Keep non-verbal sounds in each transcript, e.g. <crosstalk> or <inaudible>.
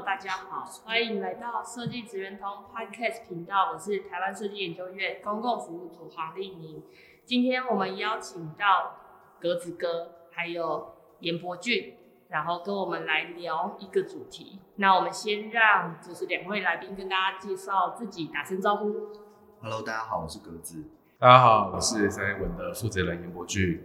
友，大家好，欢迎来到设计职员通 Podcast 频道。我是台湾设计研究院公共服务组黄丽宁。今天我们邀请到格子哥还有严伯俊，然后跟我们来聊一个主题。那我们先让就是两位来宾跟大家介绍自己，打声招呼。Hello，大家好，我是格子。大家好，我是三文的负责人严伯俊。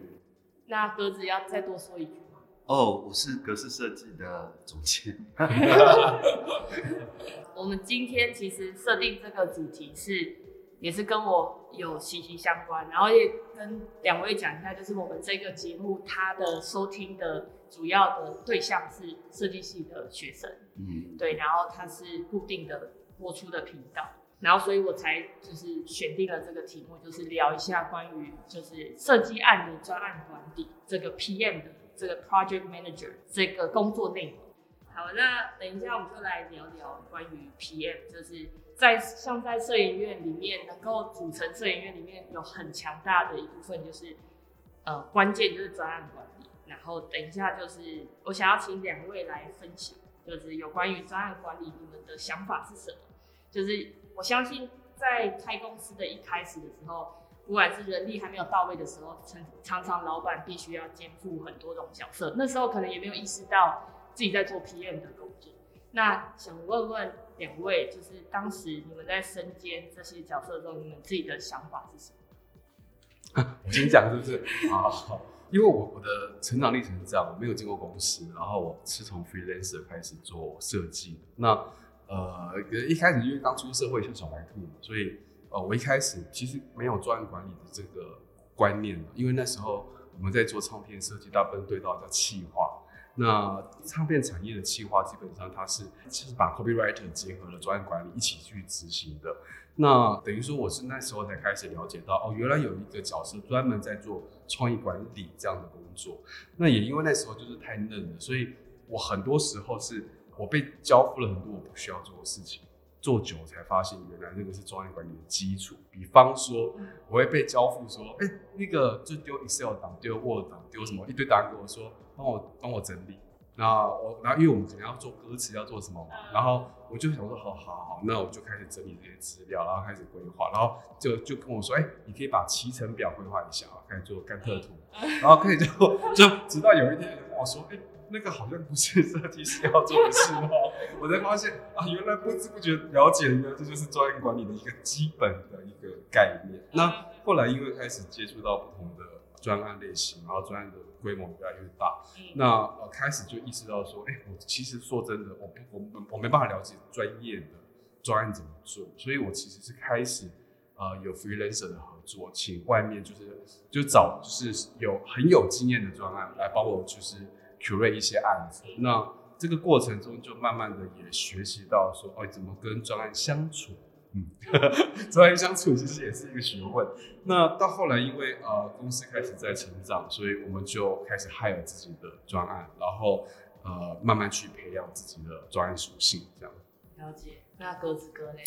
那格子要再多说一句。哦，oh, 我是格式设计的总监。<laughs> 我们今天其实设定这个主题是，也是跟我有息息相关，然后也跟两位讲一下，就是我们这个节目它的收听的主要的对象是设计系的学生，嗯，对，然后它是固定的播出的频道，然后所以我才就是选定了这个题目，就是聊一下关于就是设计案的专案管理这个 PM 的。这个 project manager 这个工作内容，好，那等一下我们就来聊聊关于 PM，就是在像在摄影院里面能够组成摄影院里面有很强大的一部分，就是呃关键就是专案管理。然后等一下就是我想要请两位来分享，就是有关于专案管理你们的想法是什么？就是我相信在开公司的一开始的时候。不管是人力还没有到位的时候，常常常老板必须要肩负很多种角色，那时候可能也没有意识到自己在做 PM 的工作。那想问问两位，就是当时你们在身兼这些角色中，你们自己的想法是什么？<laughs> 我先讲是不是？<laughs> 啊，好，因为我我的成长历程是这样，我没有进过公司，然后我是从 freelancer 开始做设计。那呃，一开始因为刚出社会像小白兔嘛，所以。呃，我一开始其实没有专案管理的这个观念，因为那时候我们在做唱片设计，大部分对到叫企划。那唱片产业的企划基本上它是其实把 copywriter 结合了专案管理一起去执行的。那等于说我是那时候才开始了解到，哦，原来有一个角色专门在做创意管理这样的工作。那也因为那时候就是太嫩了，所以我很多时候是我被交付了很多我不需要做的事情。做久才发现，原来那个是专案管理的基础。比方说，我会被交付说，哎、欸，那个就丢 Excel 档、丢 Word 档、丢什么一堆档给我说，帮我帮我整理。那我，然后因为我们可能要做歌词，要做什么嘛，然后我就想说，好好好，那我就开始整理这些资料，然后开始规划，然后就就跟我说，哎、欸，你可以把期程表规划一下，开始做甘特图，然后开始就就直到有一天跟我说，哎、欸。那个好像不是设计师要做的事哦，<laughs> 我才发现啊，原来不知不觉了解呢，这就是专案管理的一个基本的一个概念。那后来因为开始接触到不同的专案类型，然后专案的规模越来越大，那呃开始就意识到说，哎、欸，我其实说真的，我我我我没办法了解专业的专案怎么做，所以我其实是开始呃有 freelancer 的合作，请外面就是就找就是有很有经验的专案来帮我就是。Curate 一些案子，那这个过程中就慢慢的也学习到说，哦，怎么跟专案相处，嗯，<laughs> 专案相处其实也是一个学问。那到后来，因为呃公司开始在成长，所以我们就开始 hire 自己的专案，然后呃慢慢去培养自己的专案属性，这样。了解。那格子哥嘞？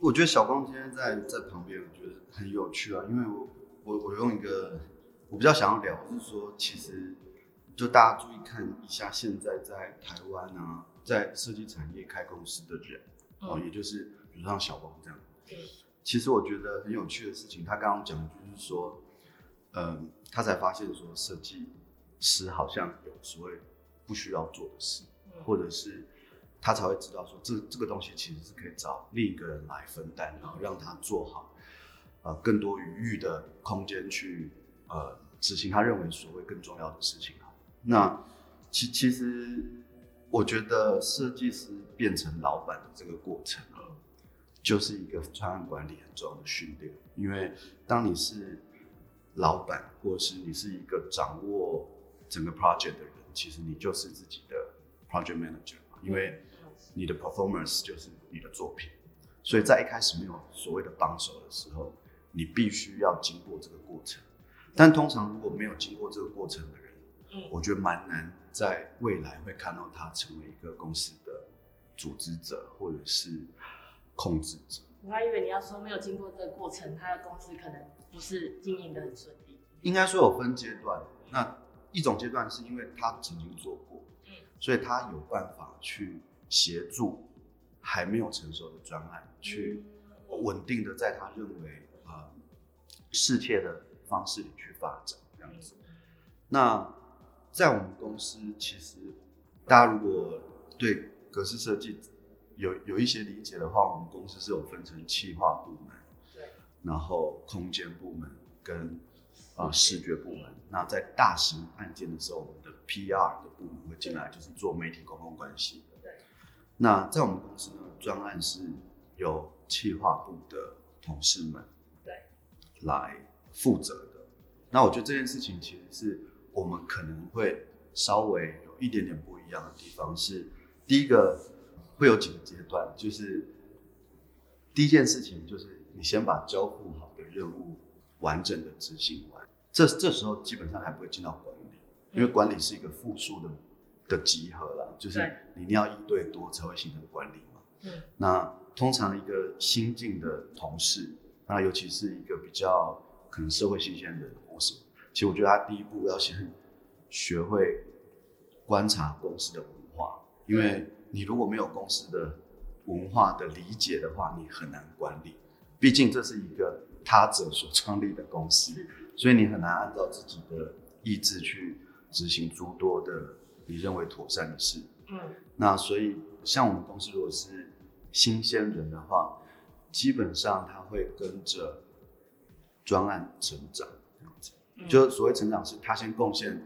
我觉得小光今天在在旁边，我觉得很有趣啊，因为我我我用一个我比较想要聊，就是说其实。就大家注意看一下，现在在台湾啊，在设计产业开公司的人，哦、嗯，也就是比如像小王这样，对。其实我觉得很有趣的事情，他刚刚讲的就是说，嗯，他才发现说设计师好像有所谓不需要做的事，嗯、或者是他才会知道说这这个东西其实是可以找另一个人来分担，然后让他做好，呃，更多余裕的空间去呃执行他认为所谓更重要的事情。那其其实，我觉得设计师变成老板的这个过程啊，就是一个专案管理很重要的训练。因为当你是老板，或是你是一个掌握整个 project 的人，其实你就是自己的 project manager 嘛，因为你的 performance 就是你的作品，所以在一开始没有所谓的帮手的时候，你必须要经过这个过程。但通常如果没有经过这个过程，嗯，我觉得蛮难在未来会看到他成为一个公司的组织者或者是控制者。我还以为你要说没有经过这个过程，他的公司可能不是经营的很顺利。应该说有分阶段，那一种阶段是因为他曾经做过，嗯，所以他有办法去协助还没有成熟的专案，去稳定的在他认为啊适切的方式里去发展这样子。那在我们公司，其实大家如果对格式设计有有一些理解的话，我们公司是有分成企划部门，对，然后空间部门跟啊、呃、视觉部门。那在大型案件的时候，我们的 PR 的部门会进来，就是做媒体公共关系。对。那在我们公司呢，专案是由企划部的同事们对来负责的。那我觉得这件事情其实是我们可能会稍微有一点点不一样的地方是，第一个会有几个阶段，就是第一件事情就是你先把交付好的任务完整的执行完，这这时候基本上还不会进到管理，因为管理是一个复数的的集合啦，就是你一定要一对多才会形成管理嘛。嗯，那通常一个新进的同事，那尤其是一个比较可能社会新鲜的同事，其实我觉得他第一步要先学会观察公司的文化，因为你如果没有公司的文化的理解的话，你很难管理。毕竟这是一个他者所创立的公司，所以你很难按照自己的意志去执行诸多的你认为妥善的事。嗯，那所以像我们公司如果是新鲜人的话，基本上他会跟着专案成长这样子。就所谓成长，是他先贡献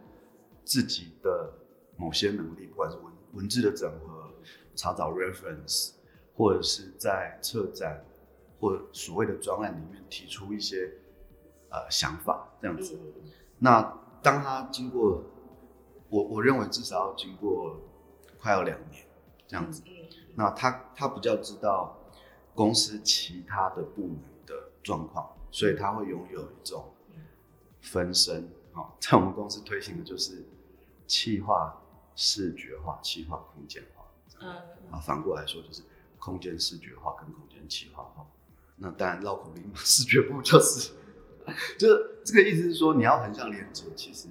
自己的某些能力，不管是文文字的整合。查找 reference，或者是在策展或所谓的专案里面提出一些呃想法这样子。那当他经过，我我认为至少要经过快要两年这样子。那他他比较知道公司其他的部门的状况，所以他会拥有一种分身。好，在我们公司推行的就是气化视觉化、气化空间化。嗯，啊，反过来说就是空间视觉化跟空间气化化。那当然绕口令嘛，视觉部就是，就是这个意思是说你要横向连接，其实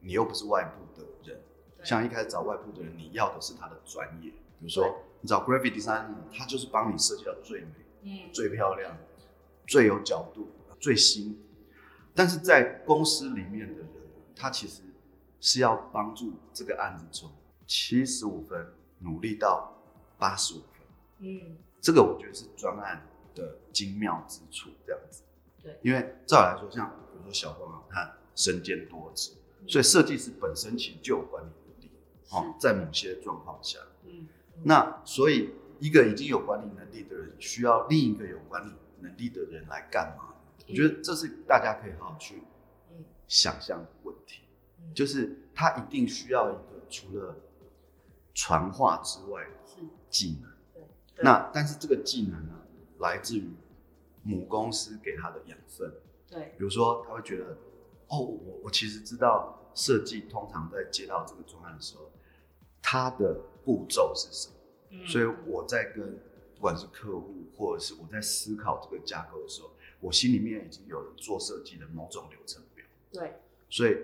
你又不是外部的人。像一开始找外部的人，你要的是他的专业。比如说你找 graphic designer，他就是帮你设计到最美、嗯、最漂亮、最有角度、最新。但是在公司里面的人，他其实是要帮助这个案子从七十五分。努力到八十五分，嗯，这个我觉得是专案的精妙之处，这样子。对，因为照来说，像比如说小光啊，他身兼多职，嗯，所以设计师本身其实就有管理能力，哦，在某些状况下，嗯，那所以一个已经有管理能力的人，需要另一个有管理能力的人来干嘛？嗯，我觉得这是大家可以好好去想象的问题，嗯，就是他一定需要一个除了传话之外的技能，那但是这个技能呢，来自于母公司给他的养分。对，比如说他会觉得，哦，我我其实知道设计通常在接到这个专案的时候，它的步骤是什么，嗯，所以我在跟不管是客户或者是我在思考这个架构的时候，我心里面已经有了做设计的某种流程表。对，所以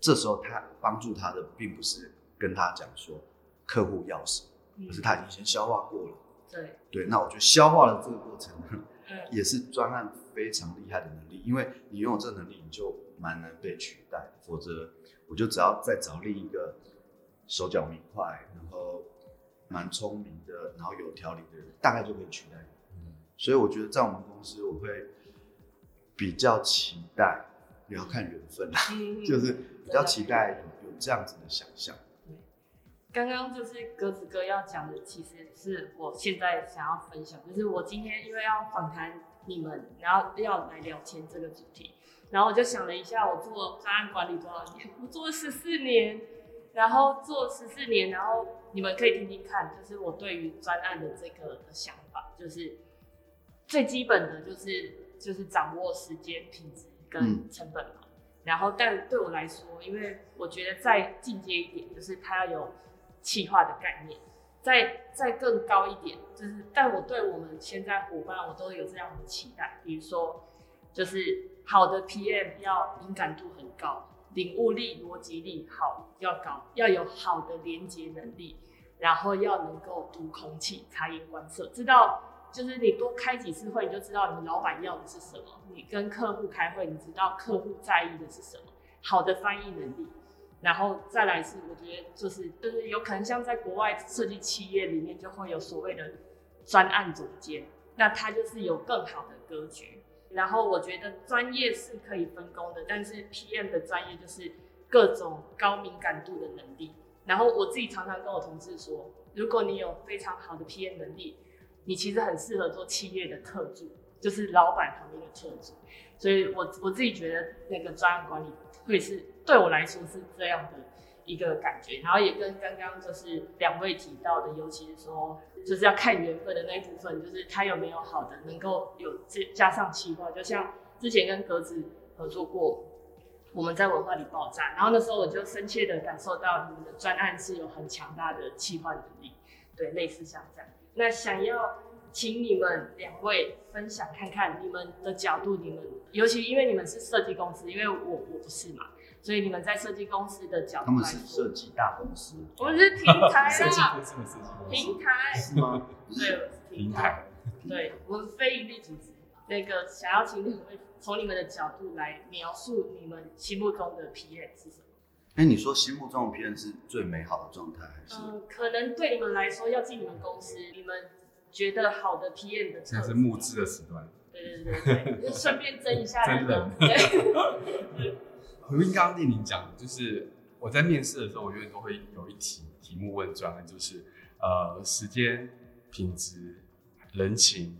这时候他帮助他的并不是跟他讲说。客户要什么，可是他已经先消化过了。对对，那我觉得消化了这个过程呢，也是专案非常厉害的能力，因为你拥有这个能力，你就蛮难被取代。否则，我就只要再找另一个手脚明快，然后蛮聪明的，然后有条理的人，大概就可以取代你。嗯，所以我觉得在我们公司，我会比较期待，也要看缘分啦，<laughs> 就是比较期待有有这样子的想象。刚刚就是格子哥要讲的，其实是我现在想要分享，就是我今天因为要访谈你们，然后要来聊天这个主题，然后我就想了一下，我做专案管理多少年？我做了十四年，然后做十四年，然后你们可以听听看，就是我对于专案的这个的想法，就是最基本的就是就是掌握时间、品质跟成本嘛。嗯、然后，但对我来说，因为我觉得再进阶一点，就是它要有企划的概念。再再更高一点，就是，但我对我们现在伙伴，我都有这样的期待。比如说，就是好的 PM 要敏感度很高，领悟力、逻辑力好要高，要有好的连接能力，然后要能够读空气、察言观色，知道就是你多开几次会，你就知道你老板要的是什么。你跟客户开会，你知道客户在意的是什么。好的翻译能力。然后再来是，我觉得就是就是有可能像在国外设计企业里面，就会有所谓的专案总监，那他就是有更好的格局。然后我觉得专业是可以分工的，但是 PM 的专业就是各种高敏感度的能力。然后我自己常常跟我同事说，如果你有非常好的 PM 能力，你其实很适合做企业的特助，就是老板旁边的特助。所以我我自己觉得那个专案管理会是。对我来说是这样的一个感觉，然后也跟刚刚就是两位提到的，尤其是说就是要看缘分的那一部分，就是他有没有好的能够有加上企划，就像之前跟格子合作过，我们在文化里爆炸，然后那时候我就深切的感受到你们的专案是有很强大的企划能力，对，类似像这样。那想要请你们两位分享看看你们的角度，你们尤其因为你们是设计公司，因为我我不是嘛。所以你们在设计公司的角度，他们是设计大公司，我们是平台啦，设计公司的设计公司，平台是吗？对，平台，对，我们非营利组织。那个想要请两位从你们的角度来描述你们心目中的 PM 是什么？哎，你说心目中的 PM 是最美好的状态，还是？嗯，可能对你们来说，要进你们公司，你们觉得好的 PM 的，现在是募资的时段。对对对顺便争一下 <laughs> 人。真的。回应刚刚丽玲讲的，就是我在面试的时候，我永远都会有一题题目问专案，就是呃时间、品质、人情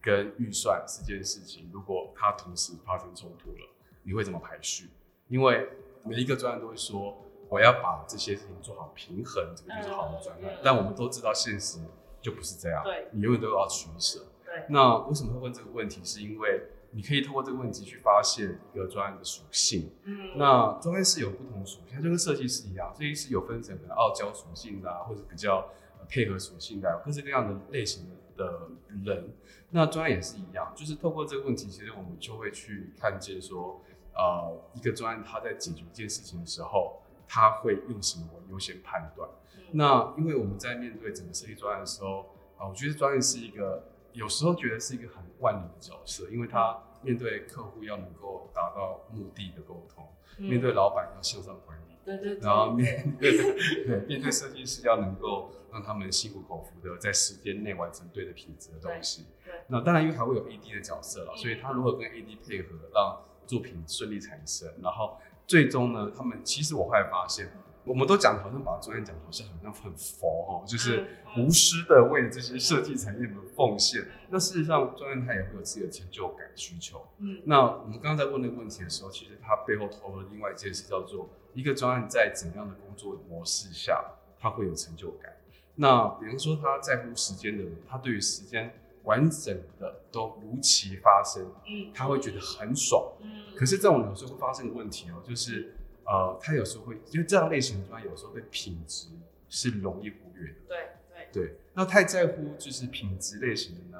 跟预算四件事情，如果它同时发生冲突了，你会怎么排序？因为每一个专案都会说我要把这些事情做好平衡，这个就是好的专案。嗯、但我们都知道现实就不是这样，对，你永远都要取舍。对，那为什么会问这个问题？是因为你可以透过这个问题去发现一个专案的属性。嗯，那专案是有不同属性，它就跟设计师一样，设计师有分成傲娇属性的、啊，或者比较配合属性的、啊，各式各样的类型的人。那专案也是一样，就是透过这个问题，其实我们就会去看见说，呃，一个专案他在解决一件事情的时候，他会用什么优先判断。嗯、那因为我们在面对整个设计专案的时候，啊、呃，我觉得专案是一个。有时候觉得是一个很万能的角色，因为他面对客户要能够达到目的的沟通，嗯、面对老板要向上管理，对对对，然后面对对 <laughs> 面对设计师要能够让他们心服口服的在时间内完成对的品质的东西。那当然因为还会有 AD 的角色了，嗯、所以他如何跟 AD 配合，让作品顺利产生，然后最终呢，他们其实我后来发现。我们都讲的好像把专业讲的好像好像很佛哦，就是无私的为这些设计产业们奉献。那事实上，专业它也会有自己的成就感需求。嗯，那我们刚刚在问那个问题的时候，其实它背后投了另外一件事，叫做一个专案在怎样的工作模式下，它会有成就感。那比方说他在乎时间的人，他对于时间完整的都如期发生，嗯，他会觉得很爽。嗯，可是这种有时候会发生个问题哦，就是。呃，他有时候会，因为这样类型的专案有时候对品质是容易忽略的。对对对，那太在乎就是品质类型的呢，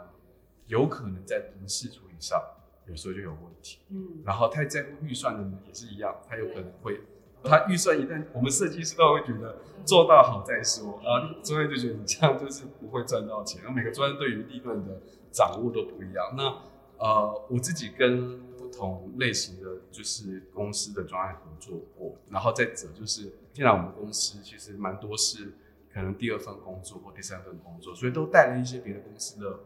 有可能在同事处理上有时候就有问题。嗯，然后太在乎预算的呢，也是一样，他有可能会，对他预算一旦我们设计师都会觉得做到好再说，啊专业就觉得你这样就是不会赚到钱。然后每个专业对于利润的掌握都不一样。那呃，我自己跟不同类型的就是公司的专业合作过，然后再者就是，进来我们公司其实蛮多是可能第二份工作或第三份工作，所以都带了一些别的公司的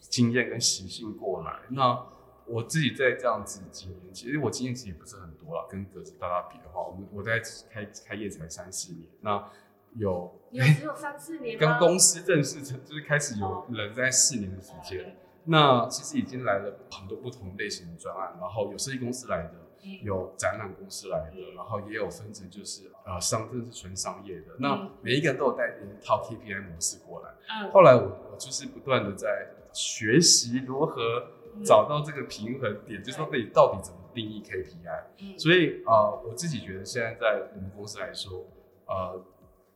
经验跟习性过来。那我自己在这样子几年，其实我经验其实也不是很多了，跟格子大大比的话，我们我在开开业才三四年，那有有只有三四年，跟公司正式成就是开始有人在四年的时间。那其实已经来了很多不同类型的专案，然后有设计公司来的，有展览公司来的，然后也有分成就是呃商，这是纯商业的。那每一个人都有带一套 KPI 模式过来。嗯，后来我我就是不断的在学习如何找到这个平衡点，就是说你到底怎么定义 KPI。嗯，所以呃我自己觉得现在在我们公司来说，呃。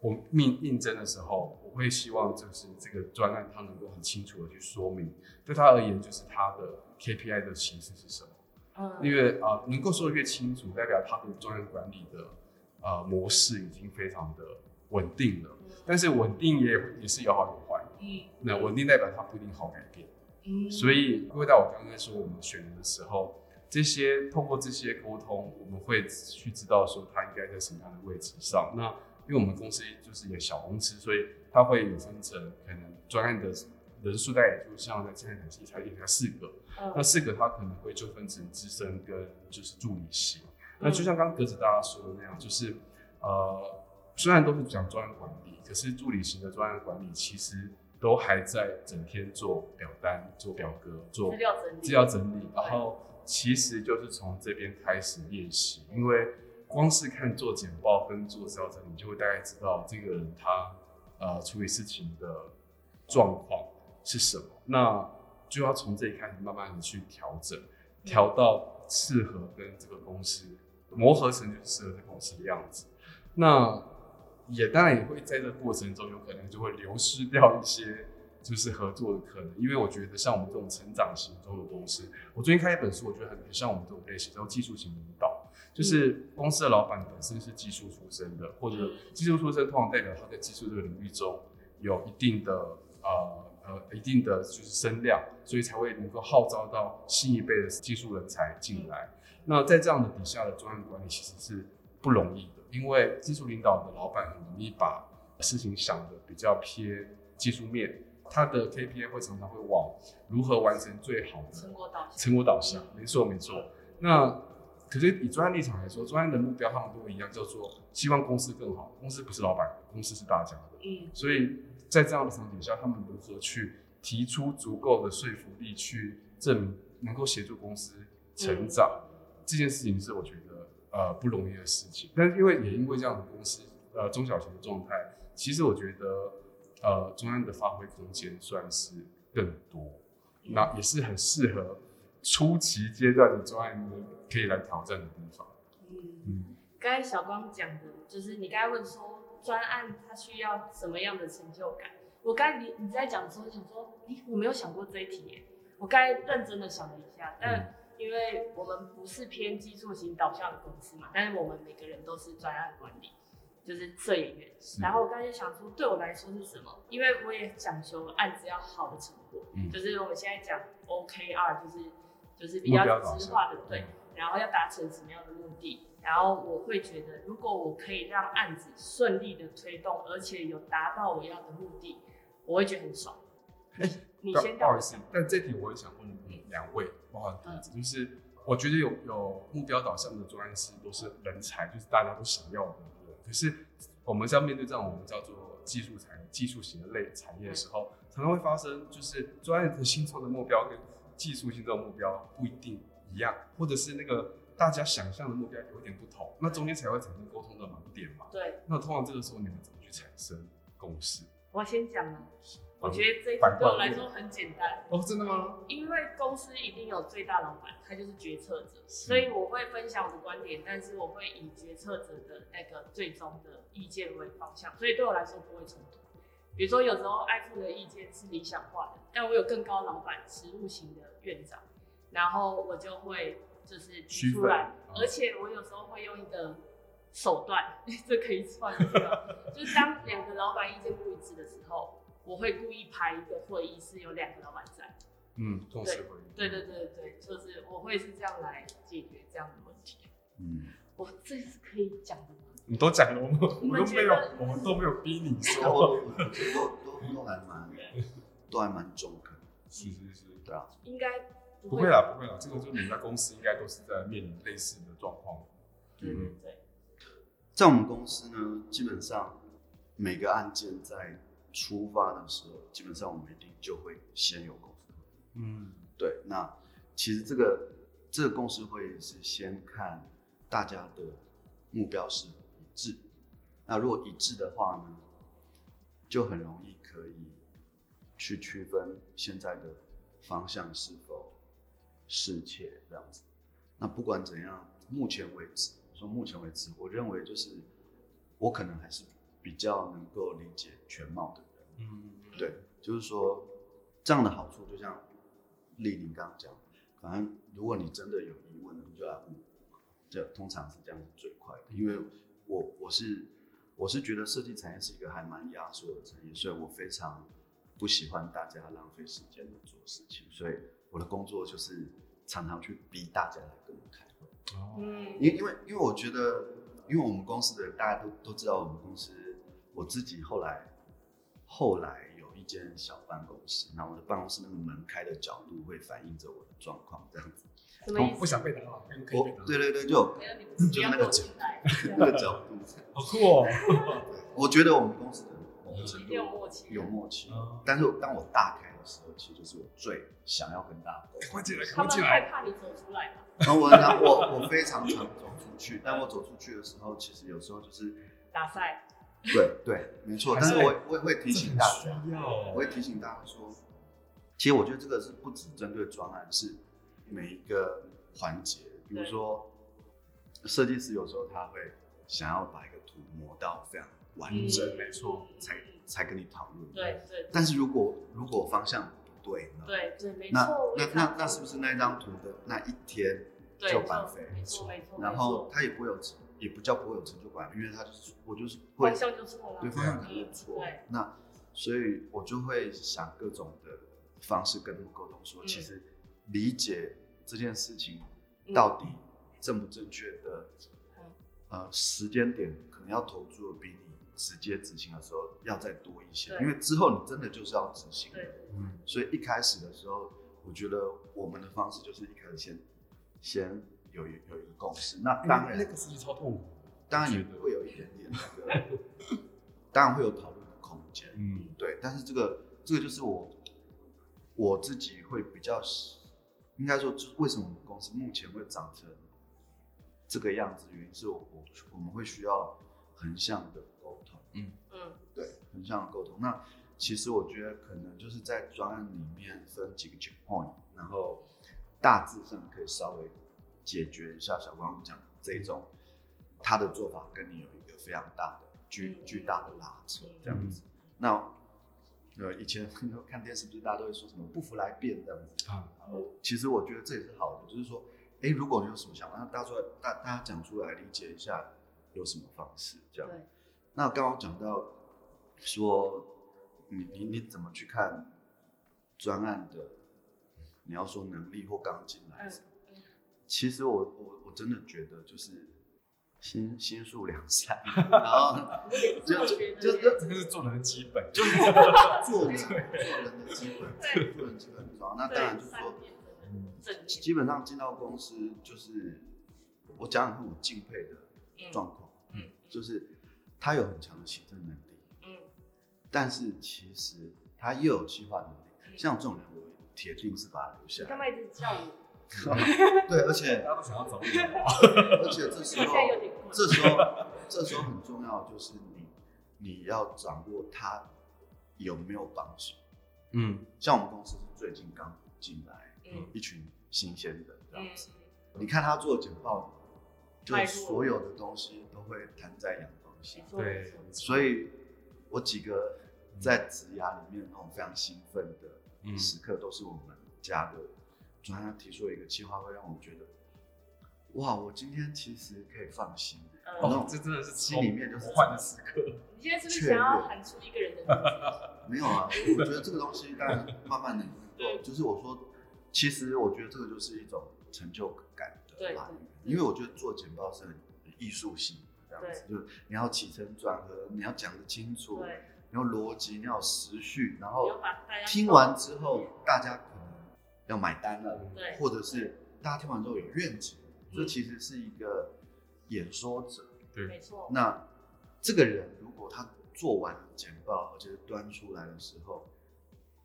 我应应征的时候，我会希望就是这个专案它能够很清楚的去说明，对他而言就是他的 KPI 的形式是什么。嗯，因为啊、呃，能够说的越清楚，代表他的专案管理的呃模式已经非常的稳定了。但是稳定也也是有好有坏。嗯，那稳定代表它不一定好改变。嗯，所以回到我刚刚说我们选人的时候，这些通过这些沟通，我们会去知道说他应该在什么样的位置上。那因为我们公司就是一个小公司，所以它会有分成可能专案的人数大概也就像在现在体系才也才四个，嗯、那四个它可能会就分成资深跟就是助理型。嗯、那就像刚刚格子大家说的那样，就是呃虽然都是讲专案管理，可是助理型的专案管理其实都还在整天做表单、做表格、做资料整理、资料整理，然后其实就是从这边开始练习，因为。光是看做简报跟做资料整理，你就会大概知道这个人他呃处理事情的状况是什么。那就要从这里开始慢慢的去调整，调到适合跟这个公司磨合成就是适合这个公司的样子。那也当然也会在这过程中，有可能就会流失掉一些就是合作的可能。因为我觉得像我们这种成长型中的公司，我最近看一本书，我觉得很像我们这种类型，叫技术型领导。就是公司的老板本身是技术出身的，或者技术出身通常代表他在技术这个领域中有一定的呃呃一定的就是声量，所以才会能够号召到新一辈的技术人才进来。那在这样的底下的专案管理其实是不容易的，因为技术领导的老板很容易把事情想的比较偏技术面，他的 KPI 会常常会往如何完成最好的成果导向，成果导向，没错没错。那可是以专案立场来说，专案的目标他们都一样，叫做希望公司更好。公司不是老板，公司是大家的。嗯，所以在这样的场景下，他们如何去提出足够的说服力，去证明能够协助公司成长，嗯、这件事情是我觉得呃不容易的事情。但是因为也因为这样的公司呃中小型的状态，其实我觉得呃专案的发挥空间算是更多，嗯、那也是很适合。初期阶段的专案可以来挑战的地方。嗯，刚才小光讲的，就是你刚才问说专案它需要什么样的成就感？我刚才你你在讲的时候想说，咦，我没有想过这一题耶。我刚才认真的想了一下，但因为我们不是偏技术型导向的公司嘛，但是我们每个人都是专案管理，就是摄影员。是然后我刚才想说，对我来说是什么？因为我也讲求案子要好的成果，嗯，就是我们现在讲 OKR，就是。就是比较直化的，对，然后要达成什么样的目的？然后我会觉得，如果我可以让案子顺利的推动，而且有达到我要的目的，我会觉得很爽。哎、欸，你先不好意思，但这题我也想问你两位，不好意思，就是我觉得有有目标导向的专案师都是人才，就是大家都想要的人。可是我们在面对这种我们叫做技术产技术型的类产业的时候，常常会发生就是专业的新创的目标跟技术性的目标不一定一样，或者是那个大家想象的目标有点不同，那中间才会产生沟通的盲点嘛。对。那通常这个时候你们怎么去产生共识？我先讲了，我觉得这一题对我来说很简单。哦，真的吗？因为公司一定有最大老板，他就是决策者，所以我会分享我的观点，但是我会以决策者的那个最终的意见为方向，所以对我来说不会冲突。比如说，有时候爱富的意见是理想化的，但我有更高老板、实务型的院长，然后我就会就是提出来，而且我有时候会用一个手段，<laughs> 这可以算是就是当两个老板意见不一致的时候，我会故意排一个会议是有两个老板在，嗯，共识会议，对对对对对，就是我会是这样来解决这样的问题。嗯，我这是可以讲的吗？你都讲了，我们我们都没有，我们都没有逼你说，都都都还蛮，都还蛮中肯，是是是，对啊，应该不会啦，不会啦，这个就你们在公司应该都是在面临类似的状况，嗯对，在我们公司呢，基本上每个案件在出发的时候，基本上我们一定就会先有公司，嗯，对，那其实这个这个共识会议是先看大家的目标是一致，那如果一致的话呢，就很容易可以去区分现在的方向是否适切这样子。那不管怎样，目前为止，说目前为止，我认为就是我可能还是比较能够理解全貌的人。嗯，对，就是说这样的好处，就像丽玲刚刚讲，反正如果你真的有疑问，你就来问，这通常是这样子最快的，因为我我是我是觉得设计产业是一个还蛮压缩的产业，所以我非常不喜欢大家浪费时间的做事情，所以我的工作就是常常去逼大家来跟我开会。哦，嗯，因因为因为我觉得，因为我们公司的人大家都都知道，我们公司我自己后来后来有。一间小办公室，那我的办公室那个门开的角度会反映着我的状况，这样子。什么意思？不想被打扰，我，对对对，就就那个角，那个角度，好酷哦。我觉得我们公司的某程度有默契，有默契。但是当我大开的时候，其实就是我最想要跟大家沟通。快进来，他们害怕你走出来吗？然后我我我非常常走出去，但我走出去的时候，其实有时候就是打赛。对对，没错。但是我我也会提醒大家，我会提醒大家说，其实我觉得这个是不只针对专案，是每一个环节。比如说，设计师有时候他会想要把一个图磨到非常完整，没错，才才跟你讨论。对对。但是如果如果方向不对呢？对对，没错。那那那那是不是那张图的那一天就白费？没错没错。然后他也不会有。也不叫不会有成就感，因为他就是我就是会方向就错了，对方向可能错，那所以我就会想各种的方式跟他们沟通说，说、嗯、其实理解这件事情到底正不正确的，嗯、呃时间点可能要投注的比你直接执行的时候要再多一些，因为之后你真的就是要执行的，嗯，所以一开始的时候，我觉得我们的方式就是一开始先先。有一有一个共识，那当然那个事情超痛苦，当然也会有一点点那个，当然会有讨论的空间，嗯，对。但是这个这个就是我我自己会比较，应该说，就是为什么我们公司目前会长成这个样子，原因是我我我们会需要横向的沟通，嗯嗯，对，横向的沟通。那其实我觉得可能就是在专案里面分几个 checkpoint，然后大致上可以稍微。解决一下小光讲这种，他的做法跟你有一个非常大的巨巨大的拉扯，这样子。那呃，以前看电视不是大家都会说什么不服来辩这样子啊？其实我觉得这也是好的，就是说，哎，如果你有什么想法，那大家出来大大家讲出来理解一下有什么方式这样。那刚刚讲到说，你你你怎么去看专案的？你要说能力或刚进来。其实我我我真的觉得就是心心术良善，<laughs> 然后 <laughs> 就就就这个是做人的基本，就是 <laughs> 做人做人的基本，做人基本很重要。那当然就是说，基本上进到公司就是我讲讲我敬佩的状况，嗯，就是他有很强的行政能力，嗯，但是其实他又有计划能力，像这种人我铁定是把他留下来。干嘛一直叫我？<laughs> 对，而且大家都想要找你，而且这时 <laughs> 候，这时候，这时候很重要，就是你，你要掌握他有没有帮手。嗯，像我们公司是最近刚进来，嗯，一群新鲜的这样子。你看他做简报，就所有的东西都会谈在阳光下。对，所以我几个在职涯里面那种非常兴奋的时刻，都是我们家的。专家提出了一个计划，会让我觉得，哇，我今天其实可以放心。哦，这真的是心里面就是换的时刻。你现在是不是想要喊出一个人的名字？<laughs> 没有啊，我觉得这个东西，当然慢慢的 <laughs> 就是我说，其实我觉得这个就是一种成就感的来源。因为我觉得做简报是很艺术性的这样子，就是你要起承转合，你要讲得清楚，你要逻辑，你要时序，然后听完之后大家。要买单了，对，或者是大家听完之后有愿景，这其实是一个演说者，对，没错。那这个人如果他做完简报，而且端出来的时候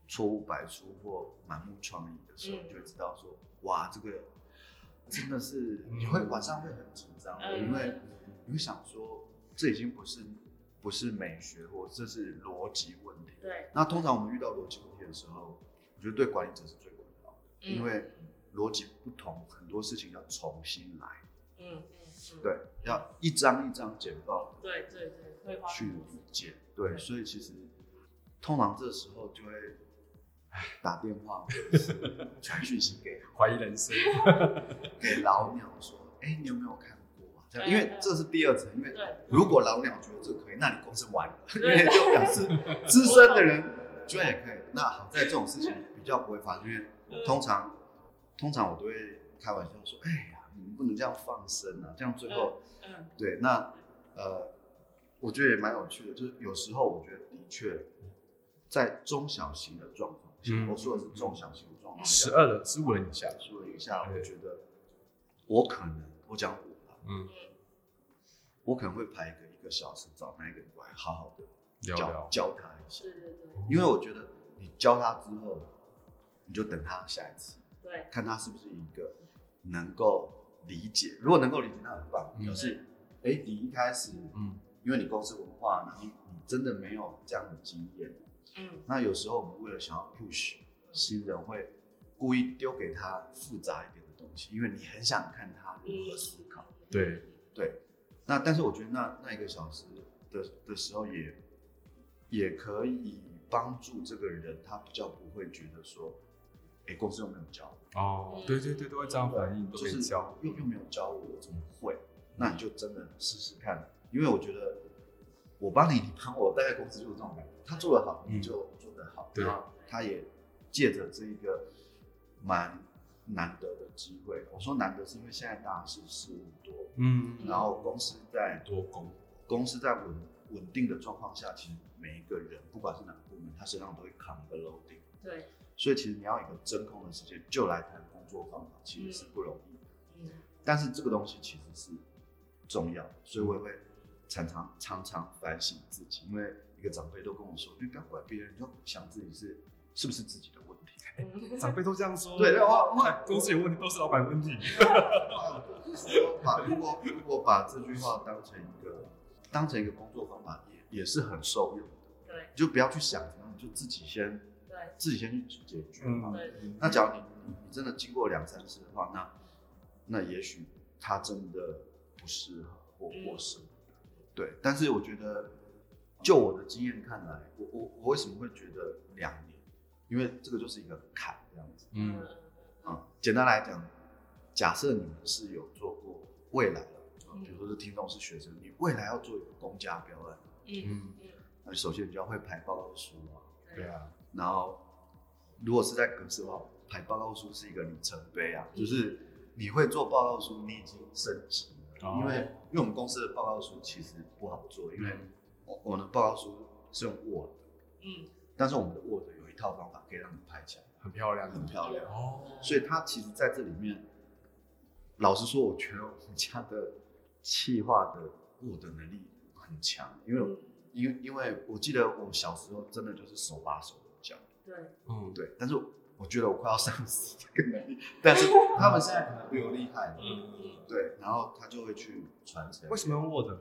错误百出或满目疮痍的时候，你就会知道说，哇，这个真的是你会晚上会很紧张，嗯。因为你会想说，这已经不是不是美学，或这是逻辑问题。对，那通常我们遇到逻辑问题的时候，我觉得对管理者是最嗯因为逻辑不同，很多事情要重新来。嗯嗯嗯，对，要一张一张简报对对对，去很多时理解。对，所以其实通常这时候就会打电话或者是 <laughs> 传讯息给怀疑人生。<laughs> 给老鸟说，哎，你有没有看过啊？这样，因为这是第二层，因为如果老鸟觉得这可以，那你公司完了，因 <laughs> 对为就表示资深的人觉得也可以。那好在这种事情比较不会发生，因为通常通常我都会开玩笑说，哎呀，你们不能这样放生啊，这样最后。嗯对，那呃，我觉得也蛮有趣的，就是有时候我觉得的确，在中小型的状况下，嗯我说的是中小型的状况下，十二人、十五人以下，说了一下，对。我觉得我可能，我讲我吧，嗯，我可能会排一个一个小时，找那一个人过来，好好的教。教他一下，对对对因为我觉得你教他之后，你就等他下一次，对，看他是不是一个能够理解，如果能够理解，那很棒，嗯表示，哎，你一开始。嗯，因为你公司文化，你你真的没有这样的经验。嗯那有时候我们为了想要 push 新人，会故意丢给他复杂一点的东西，因为你很想看他如何思考。对，对，那但是我觉得那那一个小时的的时候也也可以帮助这个人，他比较不会觉得说，哎，公司又没有教我，哦，对对对，都会这样反应，都就是教。又又没有教我，我怎么会？那你就真的试试看，因为我觉得我帮你，你帮我，大概公司就是这种感觉。他做得好，嗯你就做得好，对他也借着这一个蛮难得的机会。我说难得是因为现在大家是事务多，嗯，然后公司在多工。公司在稳稳定的状况下，其实每一个人不管是哪个部门，他身上都会扛一个 loading。对，所以其实你要一个真空的时间就来谈工作方法，其实是不容易。嗯但是这个东西其实是重要的，所以我也会常常常常反省自己，因为一个长辈都跟我说，你不要怪别人，你就想自己是是不是自己的问题。嗯长辈都这样说。对我我哎公司有问题都是老板问题。说 <laughs> 把 <laughs> 如果如果把这句话当成一个当成一个工作方法，也也是很受用的。对就不要去想怎么样，你就自己先对自己先去解决嘛。对那假如你你你真的经过两三次的话，那那也许他真的不适合或嗯或是，对。但是我觉得，就我的经验看来，我我我为什么会觉得两年？因为这个就是一个坎这样子。嗯嗯，简单来讲，假设你们是有做过未来的，嗯比如说是听众是学生，你未来要做一个公家标案，嗯嗯那首先你就要会排报告书啊，对啊，然后，如果是在格式化，排报告书是一个里程碑啊，就是你会做报告书，你已经升级了。哦因为因为我们公司的报告书其实不好做，因为嗯我我们的报告书是用 Word，嗯但是我们的 Word 有一套方法可以让你排起来，很漂亮，很漂亮。哦。所以它其实在这里面，老实说，我觉得我们家的企划的 Word 能力很强，因为嗯因为因为我记得我小时候真的就是手把手。对嗯，对，但是我觉得我快要丧失这个能力，<laughs> 但是他们现在可能比我厉害，嗯嗯对，然后他就会去传承。为什么要用 Word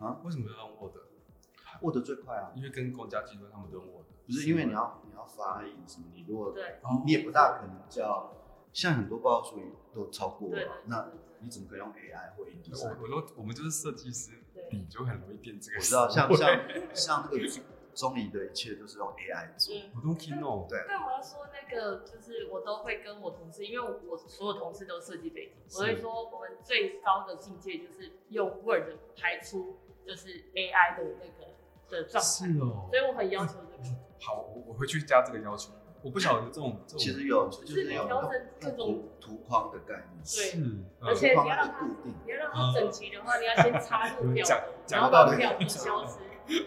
啊？为什么要用 Word？Word 最快啊？因为跟公家机关他们都用 Word，不是因为你要你要发音什么，你如果对你你也不大可能叫，像很多报告书也都超过了，那你怎么可以用 AI 或 InDesign？我我都我们就是设计师，对你就很容易变这个。我知道，像像像那个中移的一切都是用 AI 做，嗯。我都 Kino，对但我要说那个，就是我都会跟我同事，因为我所有同事都设计背景，是我会说我们最高的境界就是用 Word 排出就是 AI 的那个的状态，是哦所。以我很要求这个。好，我我会去加这个要求。我不晓得这种这种，其实有就是有调整这种图图框的概念，对是，而且你要让它是固定。你要让它整齐的话，你要先插入表然后把表格消失。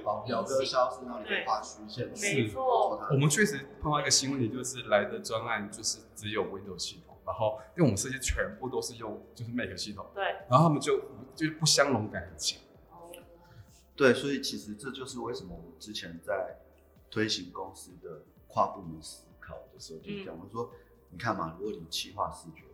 把表格消失，然后你画虚线，没错我们确实碰到一个新问题，就是来的专案就是只有 Windows 系统，然后因为我们设计全部都是用就是 Mac 系统，对，然后他们就就是不相容感很强。哦对，所以其实这就是为什么我之前在推行公司的跨部门思考的时候，就讲我说，你看嘛，如果你企划视觉化，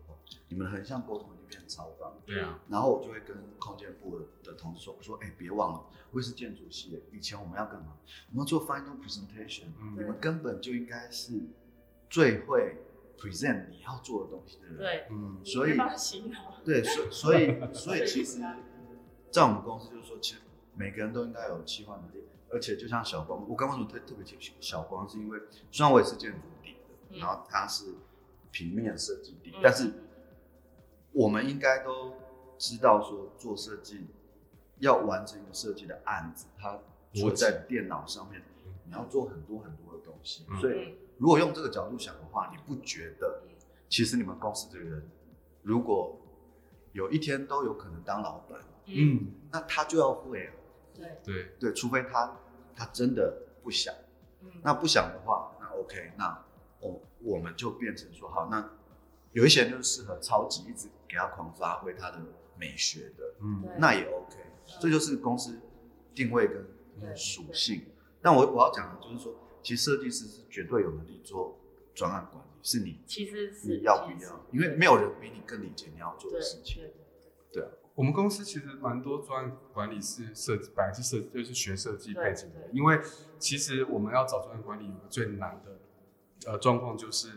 你们的横向沟通已经变成超棒。对啊。然后我就会跟空间部的的同事说，我说，哎，别忘了，我也是建筑系的，以前我们要干嘛？我们要做 final presentation，嗯，你们根本就应该是最会 present 你要做的东西的人。对，嗯，所以，对，所 <laughs> 所以所以其实，在我们公司就是说，其实每个人都应该有企划能力，而且就像小光，我刚刚说特特别提小光，是因为虽然我也是建筑底的，嗯，然后他是平面设计底，嗯，但是我们应该都知道说做设计要完成一个设计的案子，它除了在电脑上面，你要做很多很多的东西，嗯，所以如果用这个角度想的话，你不觉得其实你们公司的人如果有一天都有可能当老板，嗯，那他就要会了。对。对。对，除非他他真的不想，嗯，那不想的话，那 OK，那我我们就变成说好，那有一些人就是适合超级一直给他狂发挥他的美学的，嗯，那也 OK，这就是公司定位跟属性。但我我要讲的就是说，其实设计师是绝对有能力做专案管理，是你其实是你要不要，因为没有人比你更理解你要做的事情，对啊。我们公司其实蛮多专案管理是设计，本来是设就是学设计背景的。因为其实我们要找专案管理有个最难的呃状况，就是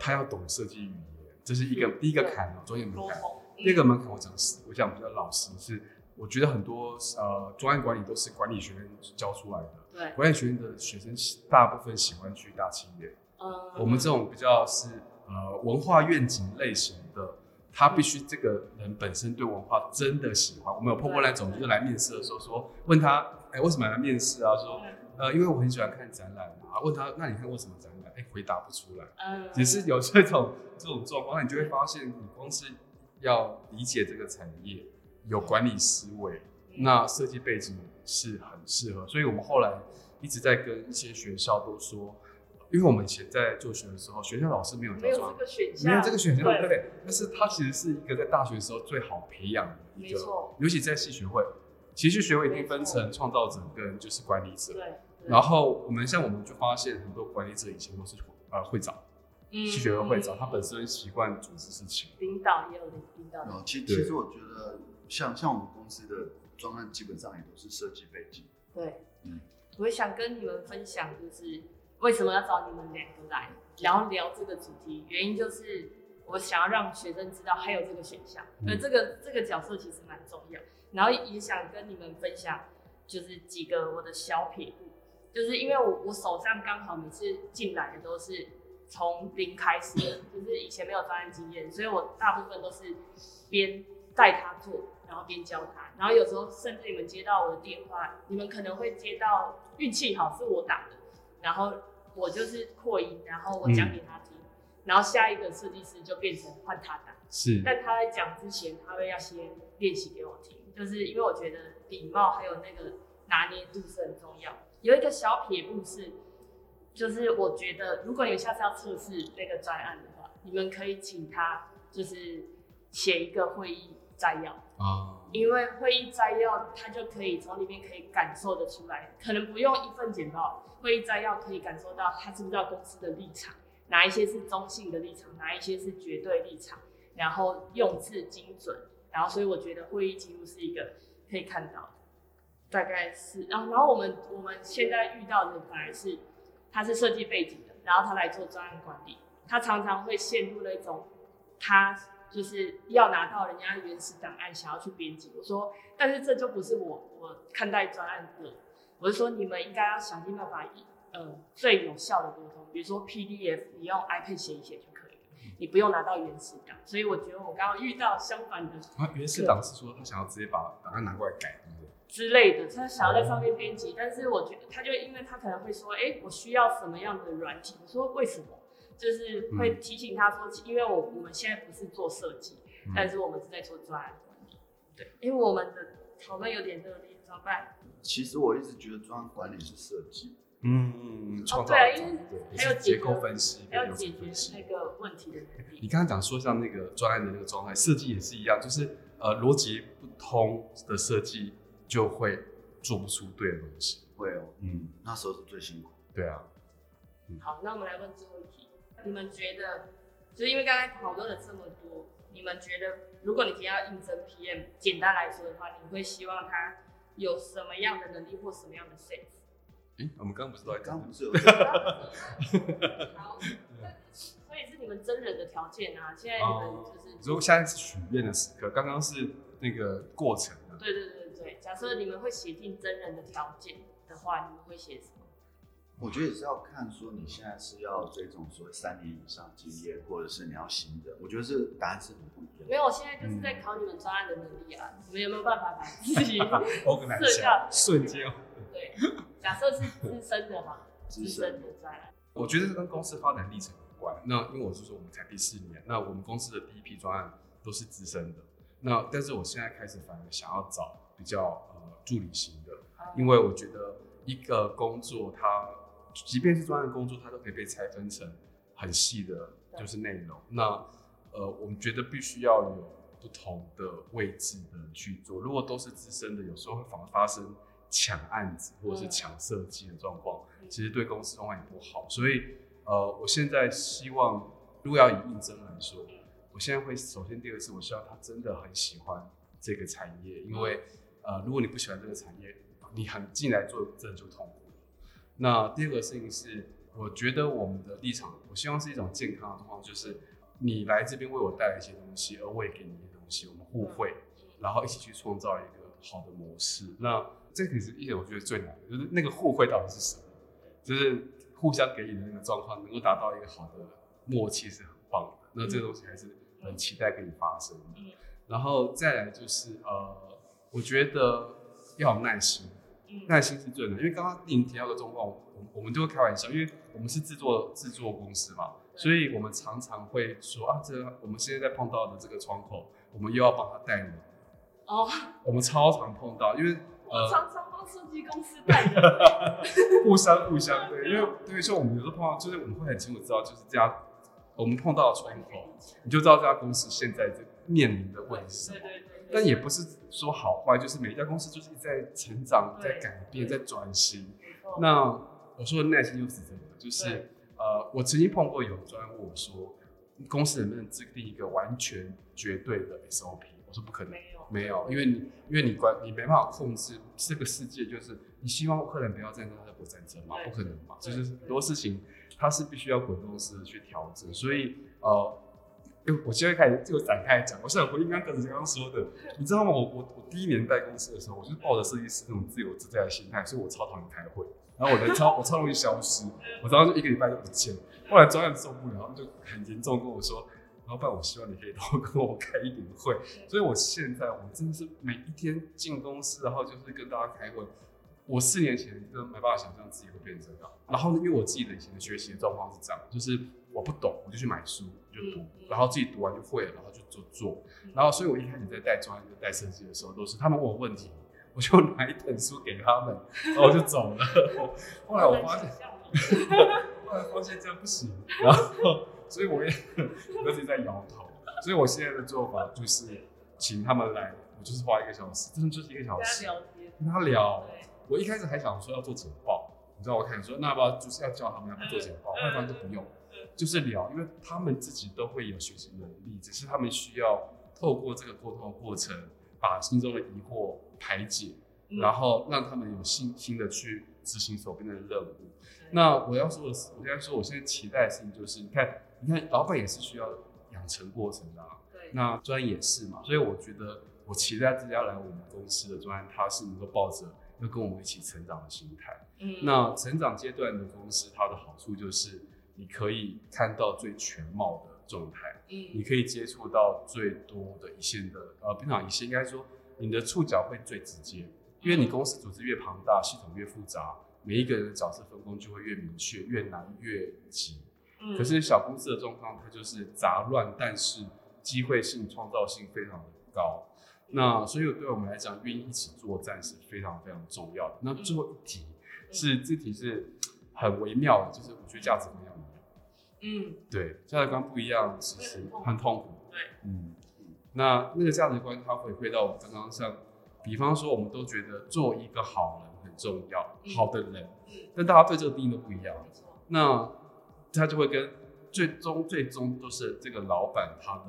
他要懂设计语言，这是一个第一个坎哦，专业门槛。第二个门槛我讲实，我讲比较老实是，我觉得很多呃专业管理都是管理学院教出来的。对，管理学院的学生大部分喜欢去大企业。嗯，我们这种比较是呃文化愿景类型的。他必须这个人本身对文化真的喜欢。我们有碰过那种，就是来面试的时候说，问他，哎、欸，为什么来面试啊？说，呃，因为我很喜欢看展览啊。问他，那你看过什么展览？哎、欸，回答不出来。嗯，只是有这种这种状况，你就会发现，你光是要理解这个产业，有管理思维，那设计背景是很适合。所以我们后来一直在跟一些学校都说。因为我们以前在做学的时候，学校老师没有教，没有这个选项，没有这个选项，对，对。但是它其实是一个在大学的时候最好培养的一个。尤其在系学会，其实学会已经分成创造者跟就是管理者。对。然后我们像我们就发现很多管理者以前都是呃会长，嗯系学会会长，他本身习惯组织事情。领导也有领导。哦，其其实我觉得像像我们公司的专案基本上也都是设计背景。对，嗯，我也想跟你们分享就是。为什么要找你们两个来，然后聊这个主题？原因就是我想要让学生知道还有这个选项，而这个这个角色其实蛮重要。然后也想跟你们分享，就是几个我的小撇步，就是因为我我手上刚好每次进来的都是从零开始的，就是以前没有专业经验，所以我大部分都是边带他做，然后边教他。然后有时候甚至你们接到我的电话，你们可能会接到运气好是我打的。然后我就是扩音，然后我讲给他听，嗯、然后下一个设计师就变成换他打。是，但他在讲之前，他会要先练习给我听，就是因为我觉得礼貌还有那个拿捏度是很重要。有一个小撇步是，就是我觉得如果你下次要测试那个专案的话，你们可以请他就是写一个会议摘要啊。因为会议摘要，他就可以从里面可以感受得出来，可能不用一份简报，会议摘要可以感受到他知不知道公司的立场，哪一些是中性的立场，哪一些是绝对立场，然后用字精准，然后所以我觉得会议记录是一个可以看到的，大概是，然后然后我们我们现在遇到的反而是他是设计背景的，然后他来做专案管理，他常常会陷入那种他。就是要拿到人家原始档案，想要去编辑。我说，但是这就不是我我看待专案的。我是说，你们应该要想尽办法，呃，最有效的沟通。比如说 PDF，你用 iPad 写一写就可以了，你不用拿到原始档。所以我觉得我刚刚遇到相反的。啊，原始档是说他想要直接把档案拿过来改，之类的，他想要在上面编辑，但是我觉得他就因为他可能会说，哎、欸，我需要什么样的软体？我说为什么？就是会提醒他说，因为我我们现在不是做设计，嗯、但是我们是在做专案管理。对，因为我们的讨论有点热烈，怎么办？其实我一直觉得专案管理是设计。嗯嗯，创造、哦、对啊，因为还有结构分析，还有解决那个问题的能力。你刚刚讲说像那个专案的那个状态，设计也是一样，就是呃逻辑不通的设计就会做不出对的东西。会哦，嗯，那时候是最辛苦。对啊。嗯、好，那我们来问最后一题。你们觉得，就是因为刚才讨论了这么多，你们觉得，如果你今天要应征 PM，简单来说的话，你会希望他有什么样的能力或什么样的 sense？哎，我们刚刚不是都在刚不是有好，所以是你们真人的条件啊。现在你们就是，如果现在是许愿的时刻，刚刚是那个过程啊。对对对对，假设你们会写进真人的条件的话，你们会写什么？我觉得也是要看说你现在是要追踪说三年以上经验，或者是你要新的。我觉得这答案是很不一样。没有，我现在就是在考你们专案的能力啊！嗯、你们有没有办法把自己 <laughs> <laughs> 设下瞬间？对，假设是资深的嘛，资深的专案。我觉得这跟公司发展历程有关。那因为我是说我们才第四年，那我们公司的第一批专案都是资深的。那但是我现在开始反而想要找比较呃助理型的，因为我觉得一个工作它。即便是专案工作，它都可以被拆分成很细的，就是内容。那呃，我们觉得必须要有不同的位置的去做。如果都是资深的，有时候会反而发生抢案子或者是抢设计的状况，其实对公司状况也不好。所以呃，我现在希望，如果要以应征来说，我现在会首先第二次，我希望他真的很喜欢这个产业，因为呃，如果你不喜欢这个产业，你很进来做真的就痛苦。那第二个事情是，我觉得我们的立场，我希望是一种健康的状况，就是你来这边为我带来一些东西，而我也给你一些东西，我们互惠，然后一起去创造一个好的模式。那这个是一点我觉得最难的，就是那个互惠到底是什么？就是互相给予的那个状况，能够达到一个好的默契是很棒的。那这个东西还是很期待可以发生的。然后再来就是呃，我觉得要有耐心。耐心是最难，因为刚刚您提到的状况，我我们就会开玩笑，因为我们是制作制作公司嘛，所以我们常常会说啊，这个我们现在在碰到的这个窗口，我们又要帮他代理。哦，我们超常碰到，因为呃，我常常帮设计公司代理，<laughs> 互相互相对，因为对，所以我们有时候碰到，就是我们会很清楚知道，就是这家我们碰到的窗口，你就知道这家公司现在这面临的问题是什么。但也不是说好坏，就是每一家公司就是一直在成长、在改变、在转型。那我说的耐心就是这个，就是呃，我曾经碰过有专问我说，公司能不能制定一个完全绝对的 SOP？我说不可能，没有，没有，因为你因为你管你没办法控制这个世界，就是你希望客人不要战争，他就不战争嘛，不可能嘛，就是很多事情它是必须要滚动式的去调整，所以呃。我现在开始就展开讲，我想回应刚刚葛子刚刚说的，你知道吗？我我我第一年带公司的时候，我就是抱着设计师那种自由自在的心态，所以我超讨厌开会，然后我人超我超容易消失，我早上一个礼拜都不见。后来专案受不了，他们就很严重跟我说：“老板，我希望你可以多跟我开一点会。”所以我现在我真的是每一天进公司，然后就是跟大家开会。我四年前真的没办法想象自己会变成这样。然后呢，因为我自己的以前的学习的状况是这样，就是我不懂，我就去买书。就读，然后自己读完就会了，然后就做做，然后所以我一开始在带专业、带设计的时候，都是他们问我问题，我就拿一本书给他们，<laughs> 然后我就走了。<laughs> 后来我发现，<laughs> 后来发现这样不行，然后所以我也我一直在摇头。所以我现在的做法就是请他们来，我就是花一个小时，真的就是一个小时跟他聊。我一开始还想说要做简报，你知道我开始说那要不要就是要教他们要不做简报，后来发现都不用。就是聊，因为他们自己都会有学习能力，只是他们需要透过这个沟通的过程，把心中的疑惑排解，嗯、然后让他们有信心的去执行手边的任务。嗯、那我要说的是，我现在说，我现在期待的事情就是，你看，你看，老板也是需要养成过程的，啊，对，那专业也是嘛，所以我觉得，我期待大家来我们公司的专案，他是能够抱着要跟我们一起成长的心态。嗯，那成长阶段的公司，它的好处就是。你可以看到最全貌的状态，嗯，你可以接触到最多的一线的，呃，不讲一线，应该说你的触角会最直接，因为你公司组织越庞大，系统越复杂，每一个人的角色分工就会越明确，越难越急。嗯，可是小公司的状况，它就是杂乱，但是机会性、创造性非常的高。那所以对我们来讲，愿意一起作战是非常非常重要的。那最后一题是，这题是很微妙的，就是我觉得价值观。嗯，对，价值观不一样，其实很痛苦。对，嗯，那那个价值观，它回馈到我刚刚像，比方说，我们都觉得做一个好人很重要，嗯、好的人，嗯、但大家对这个定义都不一样。嗯、那他就会跟最终最终都是这个老板他的